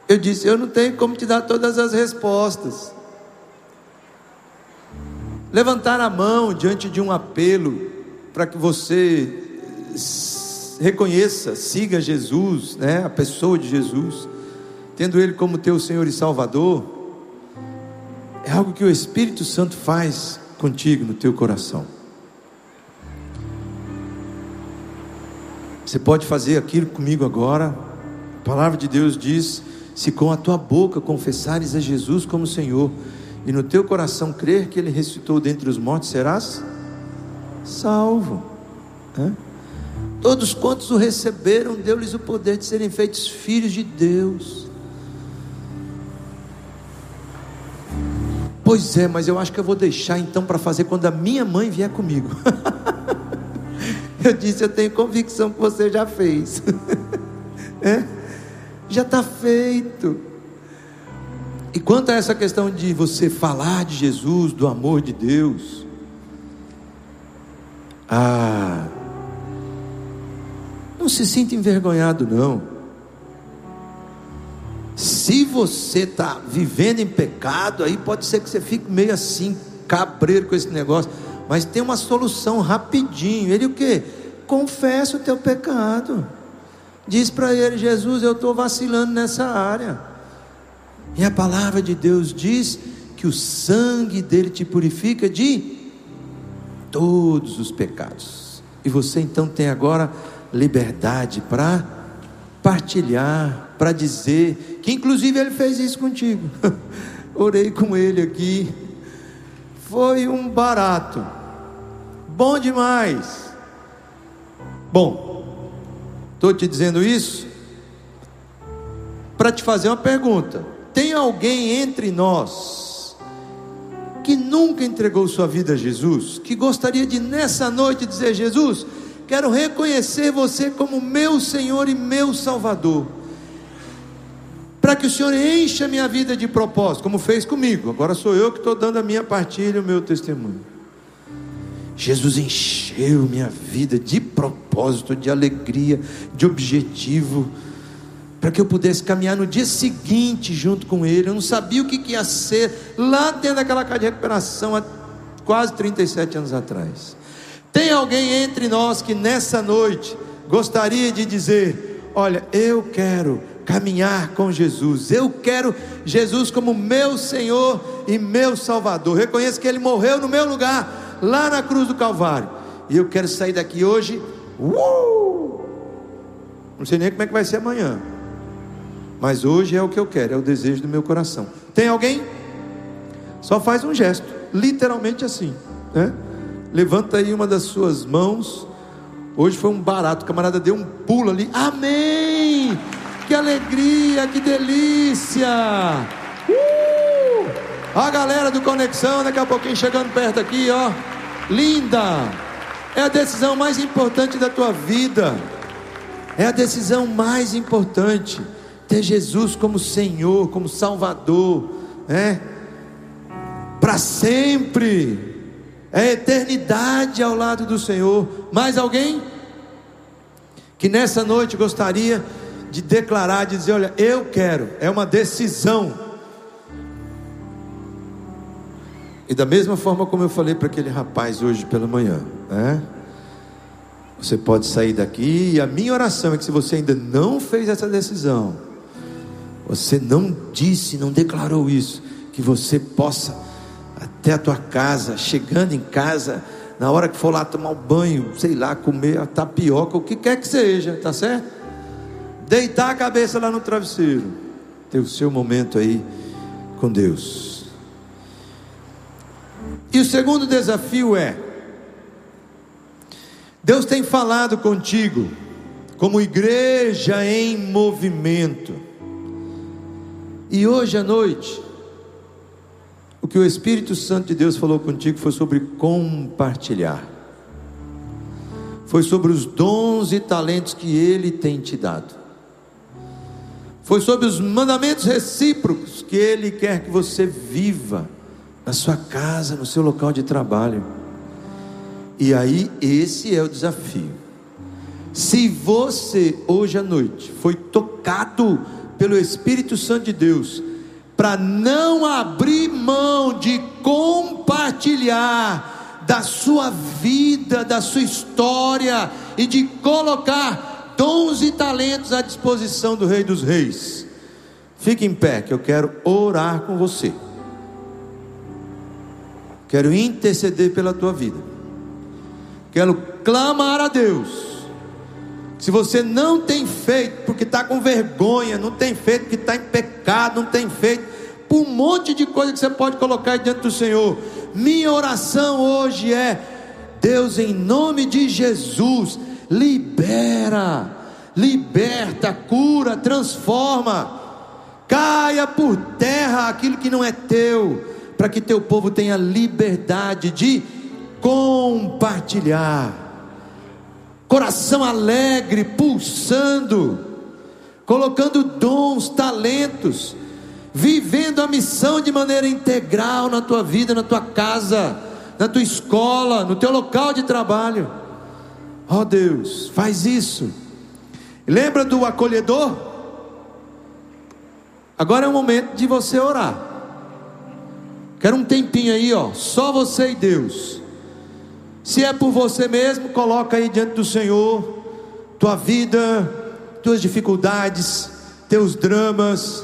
Speaker 1: eu disse: Eu não tenho como te dar todas as respostas. Levantar a mão diante de um apelo para que você reconheça, siga Jesus, né, a pessoa de Jesus, tendo Ele como teu Senhor e Salvador, é algo que o Espírito Santo faz contigo no teu coração. Você pode fazer aquilo comigo agora. A palavra de Deus diz: se com a tua boca confessares a Jesus como Senhor, e no teu coração crer que Ele ressuscitou dentre os mortos, serás salvo. Todos quantos o receberam, deu-lhes o poder de serem feitos filhos de Deus. Pois é, mas eu acho que eu vou deixar então para fazer quando a minha mãe vier comigo. eu disse, eu tenho convicção que você já fez. é? Já está feito. E quanto a essa questão de você falar de Jesus, do amor de Deus, ah, não se sinta envergonhado, não. Se você está vivendo em pecado, aí pode ser que você fique meio assim, cabreiro com esse negócio. Mas tem uma solução rapidinho. Ele o que? Confessa o teu pecado. Diz para ele, Jesus, eu estou vacilando nessa área. E a palavra de Deus diz que o sangue dele te purifica de todos os pecados. E você então tem agora liberdade para partilhar, para dizer, que inclusive ele fez isso contigo. Orei com ele aqui. Foi um barato. Bom demais. Bom, estou te dizendo isso para te fazer uma pergunta. Tem alguém entre nós que nunca entregou sua vida a Jesus, que gostaria de nessa noite dizer: Jesus, Quero reconhecer você como meu Senhor e meu Salvador. Para que o Senhor encha minha vida de propósito, como fez comigo. Agora sou eu que estou dando a minha partilha, o meu testemunho. Jesus encheu minha vida de propósito, de alegria, de objetivo, para que eu pudesse caminhar no dia seguinte junto com Ele. Eu não sabia o que, que ia ser lá dentro daquela casa de recuperação há quase 37 anos atrás. Tem alguém entre nós que nessa noite gostaria de dizer: Olha, eu quero caminhar com Jesus, eu quero Jesus como meu Senhor e meu Salvador. Reconheço que Ele morreu no meu lugar, lá na cruz do Calvário, e eu quero sair daqui hoje. Uh! Não sei nem como é que vai ser amanhã, mas hoje é o que eu quero, é o desejo do meu coração. Tem alguém? Só faz um gesto, literalmente assim, né? Levanta aí uma das suas mãos. Hoje foi um barato, o camarada deu um pulo ali. Amém! Que alegria, que delícia! Uh! A galera do Conexão, daqui a pouquinho chegando perto aqui, ó. Linda! É a decisão mais importante da tua vida. É a decisão mais importante. Ter Jesus como Senhor, como Salvador, né? Para sempre é eternidade ao lado do Senhor. Mais alguém que nessa noite gostaria de declarar, de dizer: Olha, eu quero, é uma decisão. E da mesma forma como eu falei para aquele rapaz hoje pela manhã, né? Você pode sair daqui e a minha oração é que se você ainda não fez essa decisão, você não disse, não declarou isso, que você possa até a tua casa, chegando em casa, na hora que for lá tomar um banho, sei lá, comer a tapioca, o que quer que seja, tá certo? Deitar a cabeça lá no travesseiro, ter o seu momento aí com Deus. E o segundo desafio é: Deus tem falado contigo, como igreja em movimento, e hoje à noite, o que o Espírito Santo de Deus falou contigo foi sobre compartilhar. Foi sobre os dons e talentos que Ele tem te dado. Foi sobre os mandamentos recíprocos que Ele quer que você viva na sua casa, no seu local de trabalho. E aí, esse é o desafio. Se você, hoje à noite, foi tocado pelo Espírito Santo de Deus, para não abrir mão de compartilhar da sua vida, da sua história e de colocar dons e talentos à disposição do Rei dos Reis. Fique em pé, que eu quero orar com você. Quero interceder pela tua vida. Quero clamar a Deus. Se você não tem feito, porque está com vergonha, não tem feito, porque está em pecado, não tem feito, por um monte de coisa que você pode colocar diante do Senhor. Minha oração hoje é: Deus, em nome de Jesus, libera, liberta, cura, transforma, caia por terra aquilo que não é teu para que teu povo tenha liberdade de compartilhar. Coração alegre, pulsando, colocando dons, talentos, vivendo a missão de maneira integral na tua vida, na tua casa, na tua escola, no teu local de trabalho. Ó oh Deus, faz isso. Lembra do acolhedor? Agora é o momento de você orar. Quero um tempinho aí, ó, só você e Deus. Se é por você mesmo, coloca aí diante do Senhor tua vida, tuas dificuldades, teus dramas.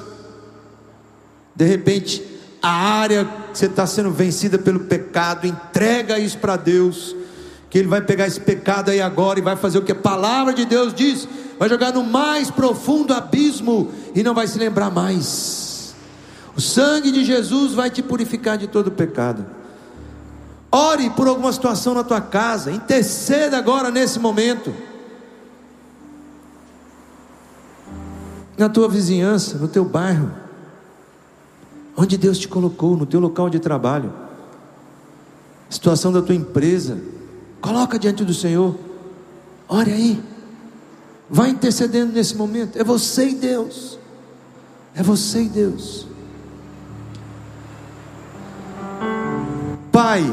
Speaker 1: De repente, a área que você está sendo vencida pelo pecado, entrega isso para Deus, que Ele vai pegar esse pecado aí agora e vai fazer o que a palavra de Deus diz, vai jogar no mais profundo abismo e não vai se lembrar mais. O sangue de Jesus vai te purificar de todo pecado. Ore por alguma situação na tua casa, interceda agora nesse momento. Na tua vizinhança, no teu bairro, onde Deus te colocou, no teu local de trabalho, situação da tua empresa, coloca diante do Senhor. Ore aí. Vai intercedendo nesse momento. É você e Deus. É você e Deus. Pai,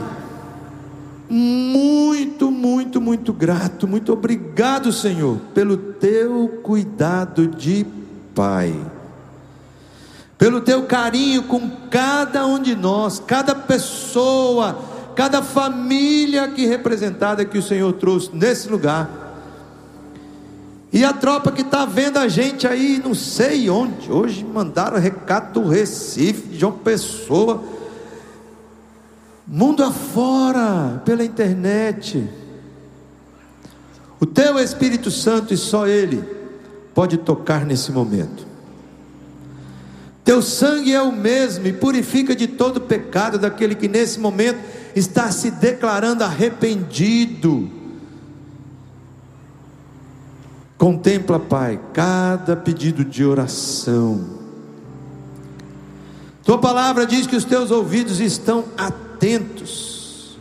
Speaker 1: muito, muito, muito grato, muito obrigado, Senhor, pelo teu cuidado de Pai, pelo teu carinho com cada um de nós, cada pessoa, cada família aqui representada que o Senhor trouxe nesse lugar. E a tropa que está vendo a gente aí, não sei onde, hoje mandaram recado do Recife, de João Pessoa mundo afora, pela internet. O teu Espírito Santo e só Ele pode tocar nesse momento. Teu sangue é o mesmo e purifica de todo pecado daquele que nesse momento está se declarando arrependido. Contempla, Pai, cada pedido de oração. Tua palavra diz que os teus ouvidos estão atentos atentos,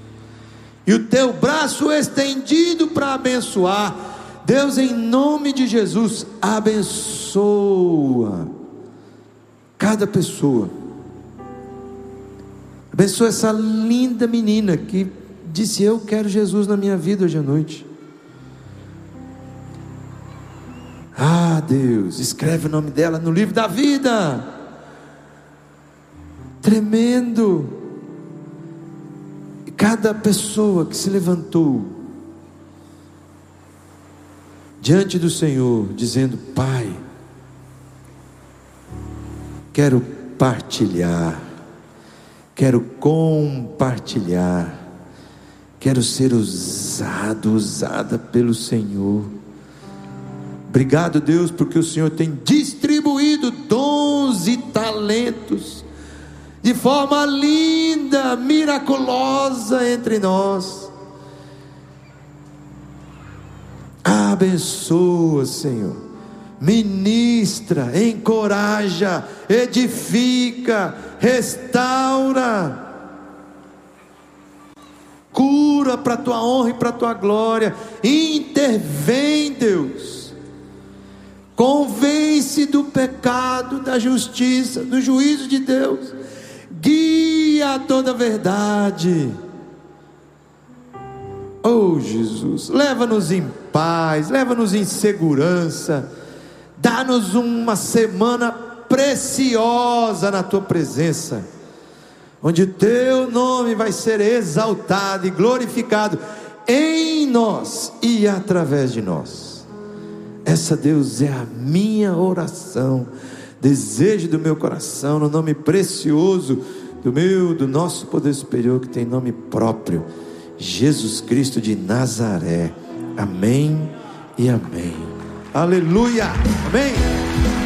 Speaker 1: e o teu braço estendido para abençoar. Deus, em nome de Jesus, abençoa cada pessoa. Abençoa essa linda menina que disse: Eu quero Jesus na minha vida hoje à noite. Ah, Deus, escreve o nome dela no livro da vida. Tremendo cada pessoa que se levantou diante do Senhor, dizendo: Pai, quero partilhar, quero compartilhar, quero ser usado, usada pelo Senhor. Obrigado, Deus, porque o Senhor tem distribuído dons e talentos de forma linda, miraculosa entre nós. Abençoa, Senhor. Ministra, encoraja, edifica, restaura. cura para a tua honra e para a tua glória. Intervém, Deus. Convence do pecado, da justiça, do juízo de Deus. Guia a toda verdade. Oh Jesus, leva-nos em paz, leva-nos em segurança, dá-nos uma semana preciosa na tua presença, onde teu nome vai ser exaltado e glorificado em nós e através de nós. Essa, Deus, é a minha oração, desejo do meu coração, no nome precioso do meu, do nosso poder superior, que tem nome próprio, Jesus Cristo de Nazaré. Amém e amém. Aleluia. Amém.